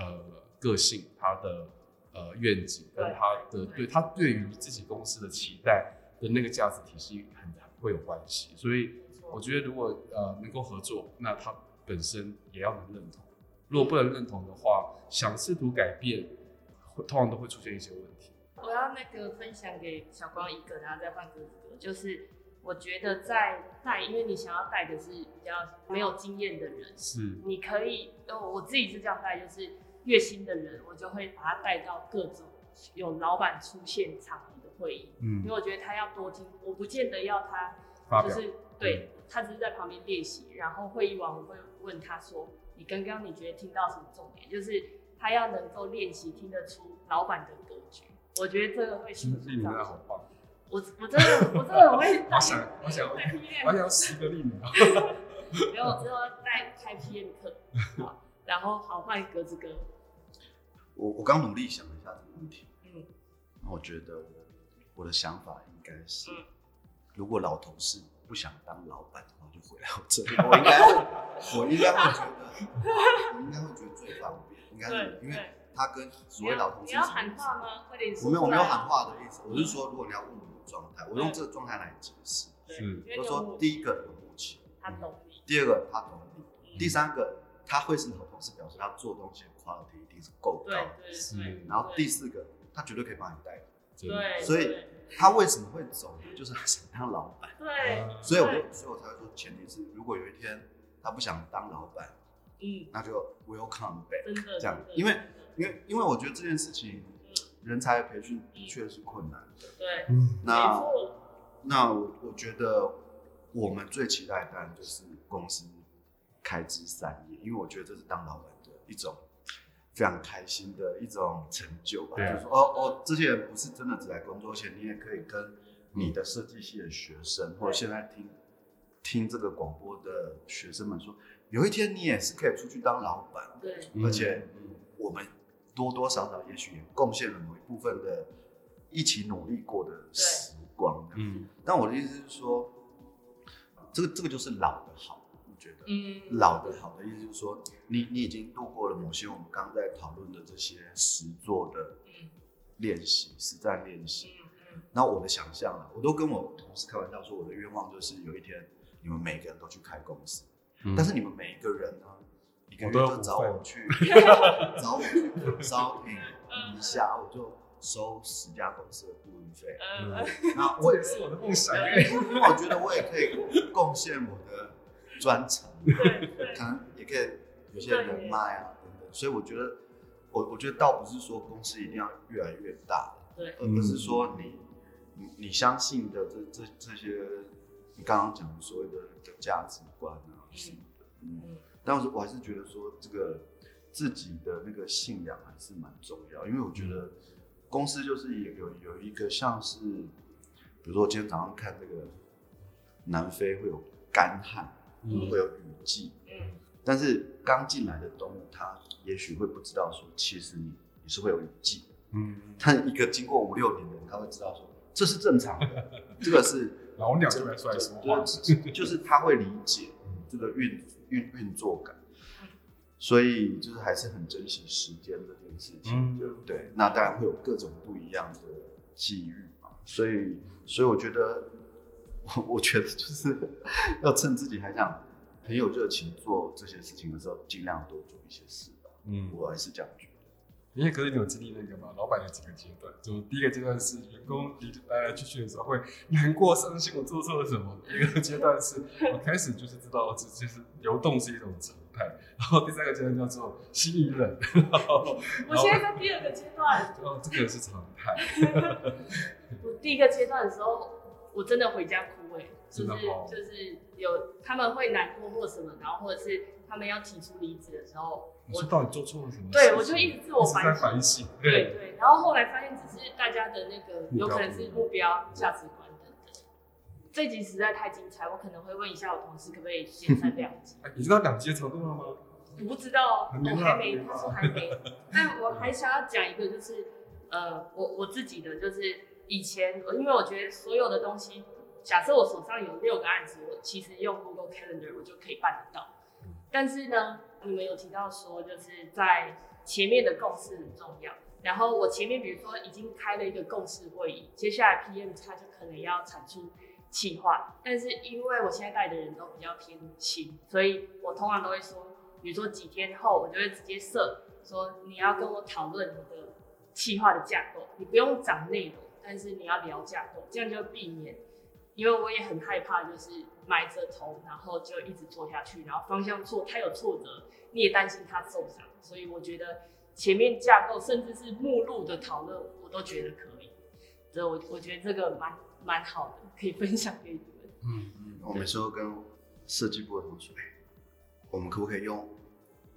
呃个性、他的呃愿景跟他的对。他对于自己公司的期待的那个价值体系很会有关系。所以我觉得如果呃能够合作，那他本身也要能认同。如果不能认同的话，想试图改变，会通常都会出现一些问题。我要那个分享给小光一个，然后再换鸽子哥，就是。我觉得在带，因为你想要带的是比较没有经验的人，是，你可以，呃，我自己是这样带，就是越新的人，我就会把他带到各种有老板出现场合的会议，嗯，因为我觉得他要多听，我不见得要他，就是对，他只是在旁边练习，然后会议完我会问他说，你刚刚你觉得听到什么重点？就是他要能够练习听得出老板的格局，我觉得这个会是非常好棒。我我真的我真的很 <laughs> 会，我想我想我想十个例子，<laughs> 没有之后再开 PM 课，好，然后好换格子哥。我我刚努力想了一下这个问题，嗯，我觉得我的想法应该是，如果老同事不想当老板然后，就回来我这里，<laughs> 我应该会，我应该会觉得，我应该会觉得最方便，应该是因为他跟所谓老同事，你要喊话吗？快点说。我没有我没有喊话的意思，我是说如果你要问我的。状态，我用这个状态来解释，是，就说第一个有默契，他懂你；第二个他懂你；第三个他会是好同事，表示他做东西的 quality 一定是够高的，是。然后第四个，他绝对可以帮你带，对。所以他为什么会走呢？就是他想当老板，对。所以我就，所以我才会说，前提是如果有一天他不想当老板，嗯，那就 welcome back，这样，因为，因为，因为我觉得这件事情。人才培训的确是困难的，对，那那我我觉得我们最期待的当然就是公司开枝散叶，因为我觉得这是当老板的一种非常开心的一种成就吧。就是说，哦哦，这些人不是真的只来工作钱，你也可以跟你的设计系的学生，或者现在听听这个广播的学生们说，有一天你也是可以出去当老板，对，而且我们。多多少少，也许也贡献了某一部分的一起努力过的时光。嗯，但我的意思是说，这个这个就是老的好，嗯，老的好的意思就是说，你你已经度过了某些我们刚刚在讨论的这些实作的练习、实战练习。嗯嗯。那我的想象啊，我都跟我同事开玩笑说，我的愿望就是有一天你们每个人都去开公司，但是你们每一个人呢？我都 <laughs> 找我去，找我去招聘一下，我就收十家公司的顾问费。嗯，那我也是我的梦想，因为因为我觉得我也可以贡献我的专长，可能也可以有些人脉啊等等。所以我觉得，我我觉得倒不是说公司一定要越来越大，对，而不是说你你你相信的这这这些你刚刚讲的所谓的的价值观啊什么的，嗯。但是我还是觉得说，这个自己的那个信仰还是蛮重要，因为我觉得公司就是有有一个像是，比如说今天早上看这个南非会有干旱，嗯，会有雨季，嗯，但是刚进来的动物它也许会不知道说，其实你你是会有雨季，嗯，<laughs> 但一个经过五六年的人，他会知道说这是正常的，这个是 <laughs> 老鸟就来出来说话，就是他会理解这个运。运运作感，所以就是还是很珍惜时间这件事情，对不对？那当然会有各种不一样的际遇嘛。所以，所以我觉得，我 <laughs> 我觉得就是要趁自己还想很有热情做这些事情的时候，尽量多做一些事吧。嗯，我还是这样觉得。因为可是你有经历那个嘛，老板有几个阶段，就第一个阶段是员工来来去去的时候会难过伤心，我做错了什么？第二个阶段是我开始就是知道，这就是流动是一种常态。然后第三个阶段叫做心一冷。<laughs> 我现在在第二个阶段。哦，这个是常态。<laughs> 我第一个阶段的时候，我真的回家哭就是就是有他们会难过或什么，然后或者是他们要提出离职的时候。我到底做错了什么？对，我就一直自我反省。对对，对，然后后来发现只是大家的那个有可能是目标、价值观等等。这集实在太精彩，我可能会问一下我同事可不可以剪成两集。<laughs> 你知道两集的长度了吗？我不知道，我还没，他说还没。但我还想要讲一个，就是呃，我我自己的，就是以前，因为我觉得所有的东西，假设我手上有六个案子，我其实用 Google Calendar 我就可以办得到。但是呢，你们有提到说，就是在前面的共识很重要。然后我前面比如说已经开了一个共识会议，接下来 PM 他就可能要产出企划，但是因为我现在带的人都比较偏新，所以我通常都会说，比如说几天后，我就会直接设说你要跟我讨论你的企划的架构，你不用讲内容，但是你要聊架构，这样就避免，因为我也很害怕就是埋着头，然后就一直做下去，然后方向错，他有挫折，你也担心他受伤，所以我觉得。前面架构甚至是目录的讨论，我都觉得可以。这我我觉得这个蛮蛮好的，可以分享给你们。嗯嗯，我每次都跟设计部的同学，我们可不可以用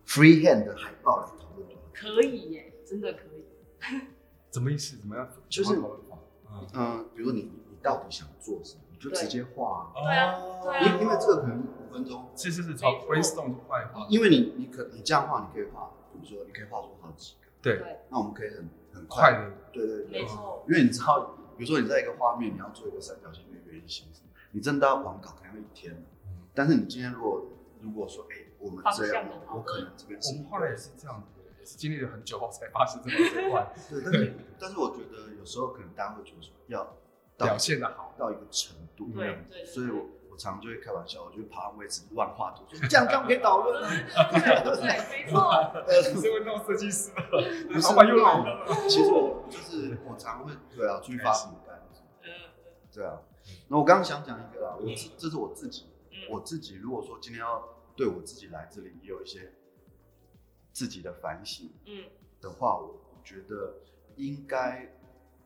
freehand 的海报来讨论？可以耶，真的可以。<laughs> 什么意思？怎么样？就是嗯嗯，比如你你到底想做什么，你就直接画。对啊，对啊。因因为这个可能五分钟，是是是，从 brainstorm 就快画。因为你你可你这样画，你可以画。比如说，你可以画出好几个，对，那我们可以很很快的，对对对，没错。因为你知道，比如说你在一个画面，你要做一个三角形的圆形，你真的要完稿可能要一天。嗯，但是你今天如果如果说，哎，我们这样，我可能这边我们后来也是这样子，也是经历了很久后才发现这么快。对，但是但是我觉得有时候可能大家会觉得说，要表现的好到一个程度，对对，所以我。我常常就会开玩笑，我就爬上位置乱画图，说这样这样可以讨论啊。<laughs> 对对，没错。呃，你是会弄设计师的，老板又来了。其实我就是我常会对啊，出去发饼干。对啊。那我刚刚想讲一个啊，我这是我自己，我自己如果说今天要对我自己来这里也有一些自己的反省，嗯，的话，我觉得应该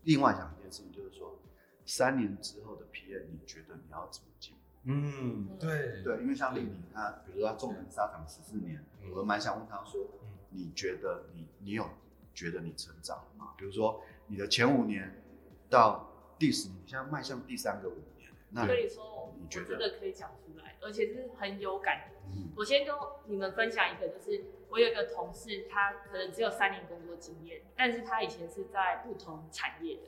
另外想一件事情，就是说三年之后的 PM，你觉得你要怎么进？嗯，对对，因为像丽丽，她比如说她纵横沙场十四年，我蛮想问她说，你觉得你你有觉得你成长了吗？比如说你的前五年到第十年，你现在迈向第三个五年，那可以说你觉得真的可以讲出来，而且是很有感的。我先跟你们分享一个，就是我有一个同事，他可能只有三年工作经验，但是他以前是在不同产业的，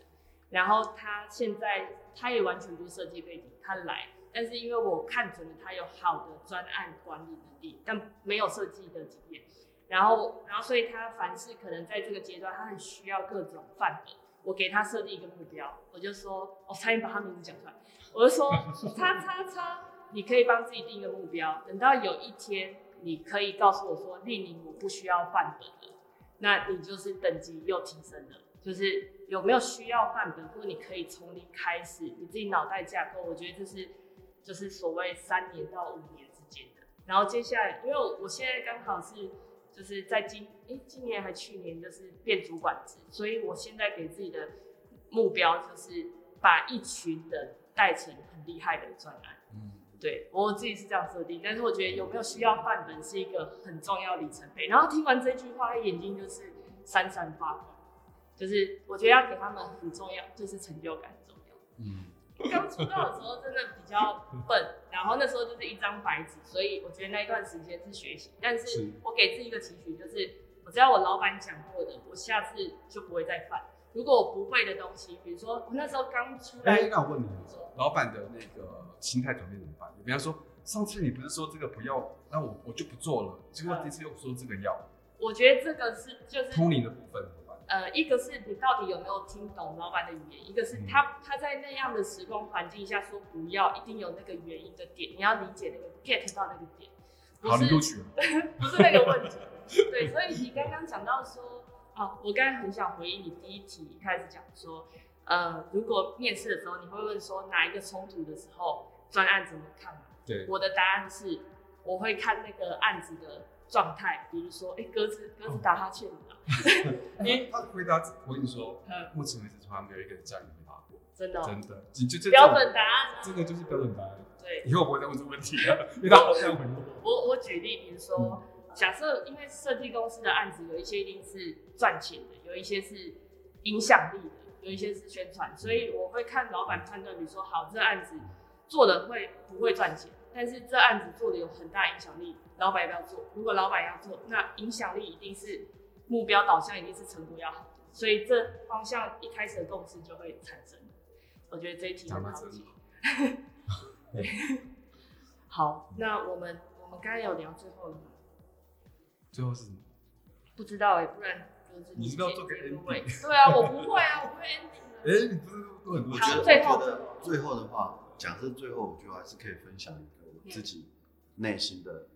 然后他现在他也完全不设计背景，他来。但是因为我看准了他有好的专案管理能力，但没有设计的经验，然后，然后所以他凡事可能在这个阶段，他很需要各种范本。我给他设定一个目标，我就说，我差点把他名字讲出来，我就说，叉叉叉，你可以帮自己定一个目标，等到有一天你可以告诉我说，丽宁我不需要范本了，那你就是等级又提升了，就是有没有需要范本，或者你可以从零开始，你自己脑袋架构，我觉得就是。就是所谓三年到五年之间的，然后接下来，因为我现在刚好是就是在今诶、欸、今年还去年就是变主管职，所以我现在给自己的目标就是把一群人带成很厉害的专案。嗯，对我自己是这样设定，但是我觉得有没有需要范本是一个很重要里程碑。然后听完这句话，他眼睛就是闪闪发光，就是我觉得要给他们很重要，就是成就感很重要。嗯。刚出道的时候真的比较笨，然后那时候就是一张白纸，所以我觉得那一段时间是学习。但是我给自己一个期许，就是我知道我老板讲过的，我下次就不会再犯。如果我不会的东西，比如说我那时候刚出来，哎，那我问你，老板的那个心态转变怎么办？比方说，上次你不是说这个不要，那我我就不做了，结果这次又说这个要。我觉得这个是就是通灵的部分。呃，一个是你到底有没有听懂老板的语言，一个是他他在那样的时光环境下说不要，一定有那个原因的点，你要理解那个 get 到那个点，不是 <laughs> 不是那个问题。对，所以你刚刚讲到说，啊，我刚才很想回应你第一题一开始讲说，呃，如果面试的时候你会问说哪一个冲突的时候专案怎么看？对，我的答案是我会看那个案子的。状态，比如说，哎、欸，鸽子，鸽子打哈欠了。<laughs> 你他回答，我跟你说，目前为止从来没有一个人叫你回答过。真的、喔，真的，你就这标准答案，这个就是标准答案。对，以后我不会再问这个问题了，因为他好这样回答我。我我举例，比如说，嗯、假设因为设计公司的案子有一些一定是赚钱的，有一些是影响力的，有一些是宣传，所以我会看老板判断，比如说，好，这案子做的会不会赚钱？但是这案子做的有很大影响力，老板要不要做？如果老板要做，那影响力一定是目标导向，一定是成果要好，所以这方向一开始的共识就会产生。我觉得这一题很好解。<laughs> 好，那我们我们刚刚有聊最后了吗？最后是什么？不知道哎、欸，不然就是你是不是要做个 ending？对啊，我不会啊，我不会 ending 的。哎、欸，你不是都很多？我觉得，最后我觉得最后的话，假设最后，我觉得还是可以分享一个我自己内心的，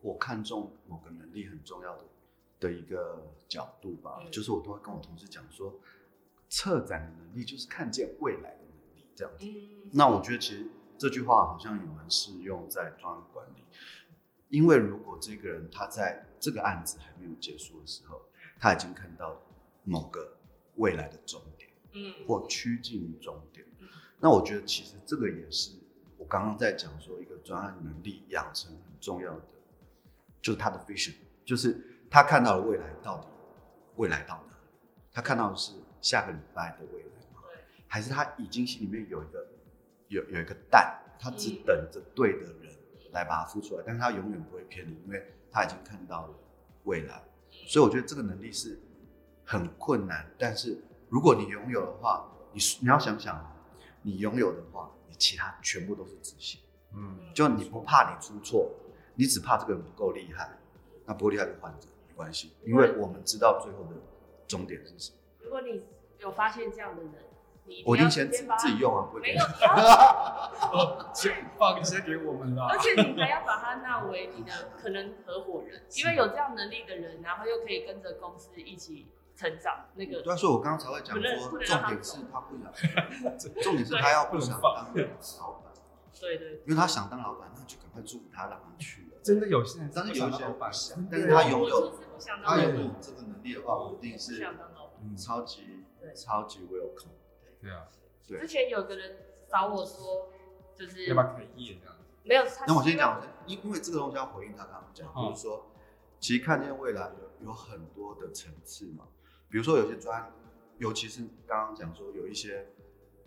我看中某个能力很重要的的一个角度吧。嗯、就是我都会跟我同事讲说，策展的能力就是看见未来的能力，这样子。嗯、那我觉得其实这句话好像也蛮适用在专案管理，因为如果这个人他在这个案子还没有结束的时候，他已经看到某个未来的终点。嗯，或趋近于终点。嗯，那我觉得其实这个也是我刚刚在讲说一个专案能力养成很重要的，就是他的 vision，就是他看到了未来到底未来到哪里，他看到的是下个礼拜的未来吗？还是他已经心里面有一个有有一个蛋，他只等着对的人来把它孵出来，但是他永远不会偏离，因为他已经看到了未来。所以我觉得这个能力是很困难，但是。如果你拥有的话，你你要想想，你拥有的话，你其他全部都是自信。嗯，就你不怕你出错，你只怕这个人不够厉害。那不够厉害就换着，没关系，因为我们知道最后的终点是什么。如果你有发现这样的人，你我一定先自自己用啊，不会给你。没有，<laughs> <laughs> 先放一些给我们啦。而且你还要把他纳为你的可能合伙人，<laughs> 因为有这样能力的人，然后又可以跟着公司一起。成长那个，对啊，所以我刚刚才会讲说，重点是他不想，<laughs> 重点是他要不想当老板，对对，因为他想当老板，那就赶快祝福他让他去了。真的有些人，但是有些人不想，但是他拥有，他拥有这个能力的话，我一定是超级超级 welcome。对啊，对之前有个人找我说，就是要不要开业这样？没有，那我先讲，因因为这个东西要回应他刚刚讲，就是说，其实看见未来有有很多的层次嘛。比如说有些专，尤其是刚刚讲说有一些，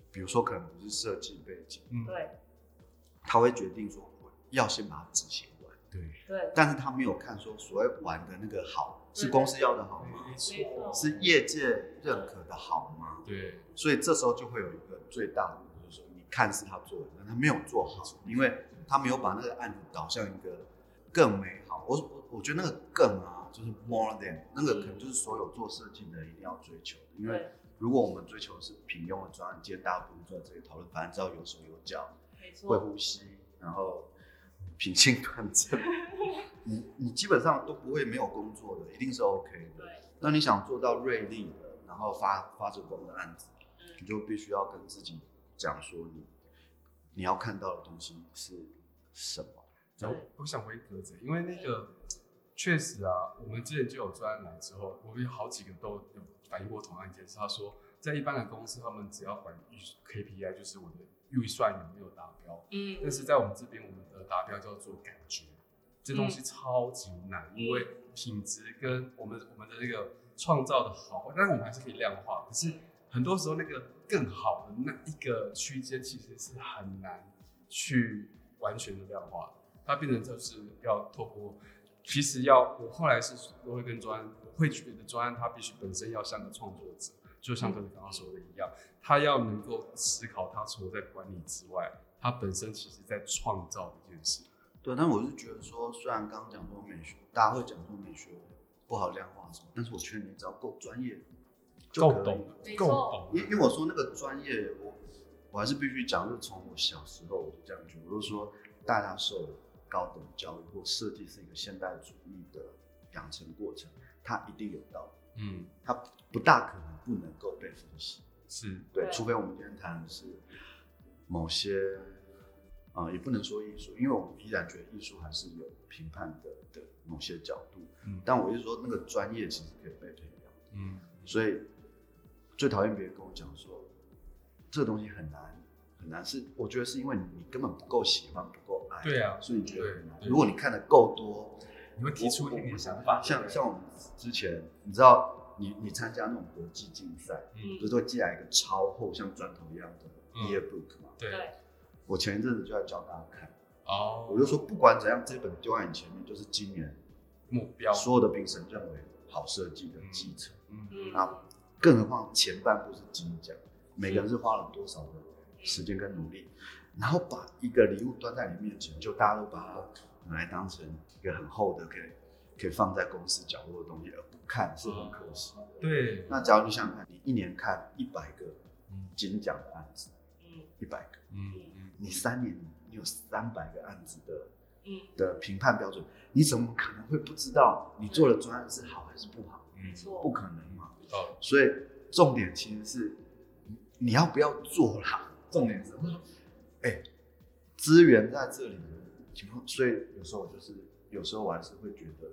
比如说可能不是设计背景，嗯，对，他会决定说要先把它执行完，对对，但是他没有看说所谓玩的那个好是公司要的好吗？没错，是业界认可的好吗？对，所以这时候就会有一个最大的就是说，你看是他做的，但他没有做好，因为他没有把那个案子导向一个更美好。我我我觉得那个更啊。就是 more than 那个可能就是所有做设计的一定要追求的，因为如果我们追求的是平庸的专案，今天大家不用坐在这里讨论，反正只要有手有脚，没错，会呼吸，然后品性端正，你你基本上都不会没有工作的，一定是 OK 的。对，那你想做到锐利的，然后发发着光的案子，你就必须要跟自己讲说你你要看到的东西是什么。对，我想回格子，因为那个。确实啊，我们之前就有专案来之后，我们有好几个都有反映过同样一件事。他说，在一般的公司，他们只要管预 KPI，就是我的预算有没有达标。嗯，但是在我们这边，我们的达标叫做感觉，这东西超级难，嗯、因为品质跟我们我们的那个创造的好，但是我们还是可以量化。可是很多时候，那个更好的那一个区间，其实是很难去完全的量化，它变成就是要透过。其实要我后来是都会跟专，我会觉得专案他必须本身要像个创作者，就像跟你刚刚说的一样，他要能够思考，他除了在管理之外，他本身其实在创造一件事。对，但我是觉得说，虽然刚刚讲说美学，大家会讲说美学不好量化什么，但是我觉得你只要够专业，够懂，够懂。因因为我说那个专业，我我还是必须讲，就是从我小时候我就这样觉得，我就说大家受高等教育或设计是一个现代主义的养成过程，它一定有道理。嗯，它不大可能不能够被分析。是对，除非我们今天谈的是某些啊、呃，也不能说艺术，因为我们依然觉得艺术还是有评判的的某些角度。嗯，但我是说那个专业其实可以被培养。嗯，所以最讨厌别人跟我讲说这个东西很难很难，是我觉得是因为你根本不够喜欢，不够。对啊，所以你觉得很难。如果你看的够多，你会提出一点想法。像像我们之前，你知道，你你参加那种国际竞赛，嗯，不是都会寄来一个超厚像砖头一样的 yearbook 嘛？对。我前一阵子就在教大家看，哦，我就说不管怎样，这本丢在你前面就是今年目标，所有的评审认为好设计的继承。嗯嗯。啊，更何况前半部是金奖，每个人是花了多少的时间跟努力。然后把一个礼物端在你面前，就大家都把它拿来当成一个很厚的给可以放在公司角落的东西而不看，是很可惜。对，那假如你想想看，你一年看一百个金奖的案子，嗯一百个，嗯嗯，你三年你有三百个案子的嗯，的评判标准，你怎么可能会不知道你做的专案是好还是不好？没错，不可能嘛。哦，所以重点其实是你要不要做啦。重点是，哎，资源在这里的情况，所以有时候我就是，有时候我还是会觉得，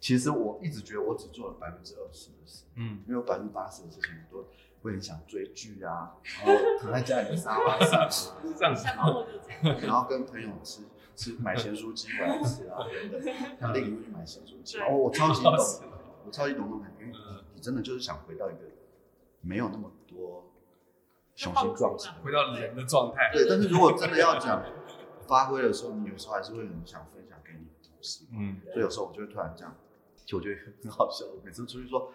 其实我一直觉得我只做了百分之二十的事，嗯，因为有百分之八十的事情我都会很想追剧啊，然后躺在家里的沙发上，这样子下班后然后跟朋友吃吃买咸酥鸡回来吃啊等等，<laughs> 然后另一个去买咸酥鸡，哦，我超级懂，<laughs> 我超级懂那种感觉，因为你你真的就是想回到一个没有那么多雄心壮志回到人的状态，对，但是如果真的要讲发挥的时候，你有时候还是会很想分享给你的同事。嗯，所以有时候我就会突然这样，就我觉得很好笑。我每次出去说，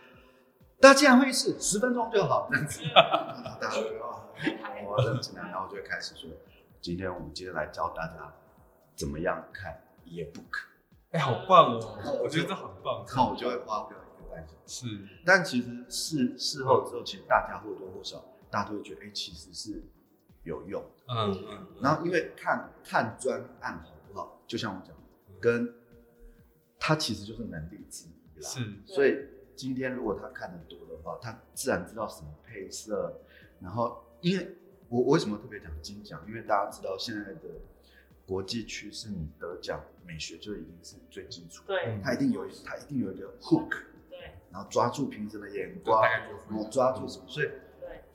大家进来会议室十分钟就好，这样子，<laughs> 大家就会 <laughs> 哦，我认真啊，然后我就会开始说，今天我们今天来教大家怎么样看 Yearbook。哎，好棒哦，我觉得这很棒，然后我就会花掉一个半小时。是，但其实事事后之后，其实大家或多或少，大家都会觉得，哎，其实是有用的。嗯嗯，然后因为看看专案好不好，就像我讲，跟他其实就是能力之一啦。是，所以今天如果他看得多的话，他自然知道什么配色。然后，因为我我为什么特别讲金奖？因为大家知道现在的国际趋势，你得奖美学就已经是最基础。对它一定有它一定有一个 hook，对然后抓住评审的眼光，然后抓住什么。所以对，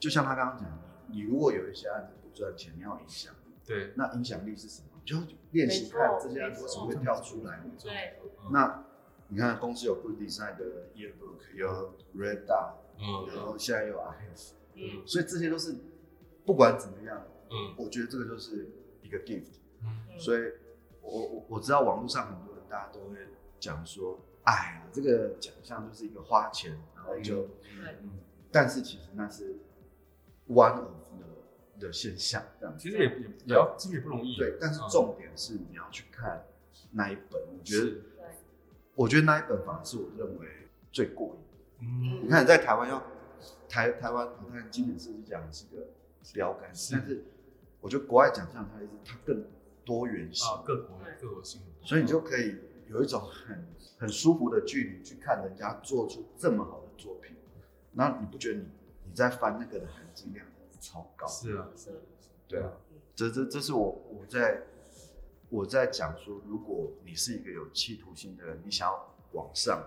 就像他刚刚讲，你你如果有一些案子不赚钱，你要有影响力。对，那影响力是什么？你就练习看这些案子为什么会跳出来。对，那你看公司有 Good Design 的 Yearbook，有 Red Dot，嗯然后现在又有 IF，嗯，所以这些都是不管怎么样，嗯我觉得这个就是一个 gift。嗯，所以我我我知道网络上很多人大家都会讲说，哎呀，这个奖项就是一个花钱，然后就，但是其实那是 one of the 的现象，这样子。其实也也也要，其实也不容易，对，但是重点是你要去看那一本，我觉得我觉得那一本反而是我认为最过瘾。嗯。你看在台湾要台台湾，你看经典设计奖是个标杆，是。但是我觉得国外奖项它是它更多元性，啊，各国各国性，所以你就可以有一种很很舒服的距离去看人家做出这么好的作品，那你不觉得你你在翻那个的含金量超高？是啊，是，对啊，这这这是我我在我在讲说，如果你是一个有企图心的人，你想要往上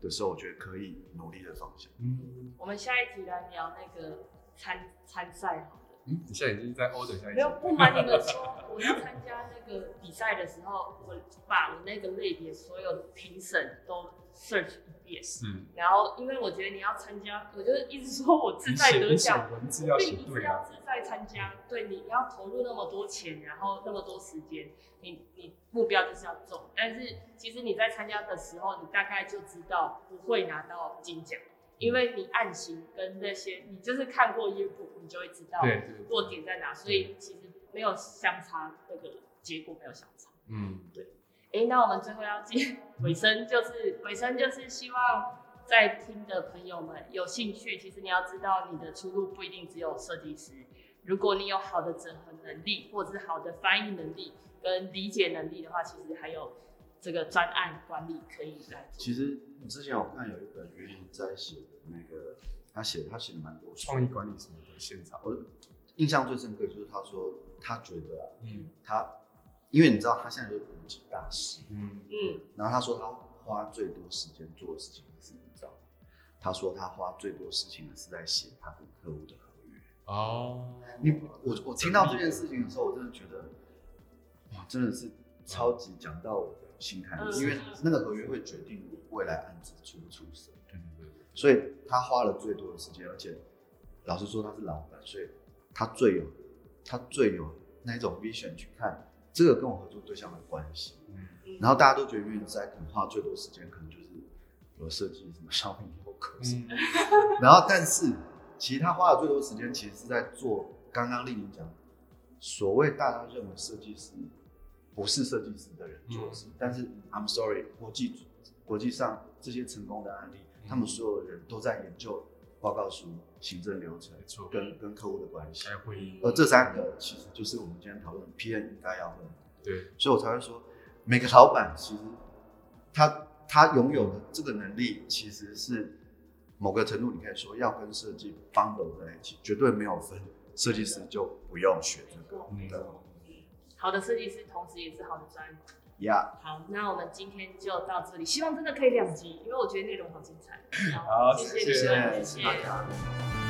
的时候，我觉得可以努力的方向。嗯我们下一集来聊那个参参赛好了。嗯，你现在已经在 order 下一没有，不瞒你们说，我要参加那个比赛的时候，我把我那个类别所有的评审都 search 一遍。是，然后，因为我觉得你要参加，我就一直说我志你写你写在得奖，文字要写并不是对啊，要自在参加，对，你要投入那么多钱，然后那么多时间，你你目标就是要中。但是其实你在参加的时候，你大概就知道不会拿到金奖，因为你案型跟那些，你就是看过 yearbook，你就会知道对对，对弱点在哪，所以其实没有相差，那个结果没有相差。嗯，哎，那我们最后要进尾声，就是尾声就是希望在听的朋友们有兴趣，其实你要知道你的出路不一定只有设计师，如果你有好的整合能力，或者是好的翻译能力跟理解能力的话，其实还有这个专案管理可以来做。其实之前我看有一本袁林在写的那个，他写他写的蛮多书创意管理什么的现场，我印象最深刻就是他说他觉得啊，嗯。他因为你知道他现在就是国际大师，嗯嗯，然后他说他花最多时间做的事情是，你知道吗？他说他花最多事情的是在写他跟客户的合约。哦，你我我听到这件事情的时候，我真的觉得，哇，真的是超级讲到我的心坎，嗯因为那个合约会决定你未来案子出不出手。对对对，所以他花了最多的时间，而且老实说他是老板，所以他最有他最有那种 vision 去看这个跟我合作对象的关系。嗯然后大家都觉得运在可能花最多时间，可能就是有设计什么商品 logo <laughs> 什么。嗯然后但是其实他花的最多时间，其实是在做刚刚丽玲讲所谓大家认为设计师不是设计师的人做的事。但是 I'm sorry，国际国际上这些成功的案例，嗯、他们所有的人都在研究报告书、行政流程，没错，跟跟客户的关系。开会议。而这三个其实就是我们今天讨论 PM 应该要问的。对，所以我才会说，每个老板其实他他拥有的这个能力，其实是某个程度，你可以说要跟设计 bundle 在一起，绝对没有分设计师就不用学这个。嗯，好的设计师，同时也是好的专好，那我们今天就到这里，希望真的可以两集，因为我觉得内容好精彩。好，谢谢，谢谢，谢谢。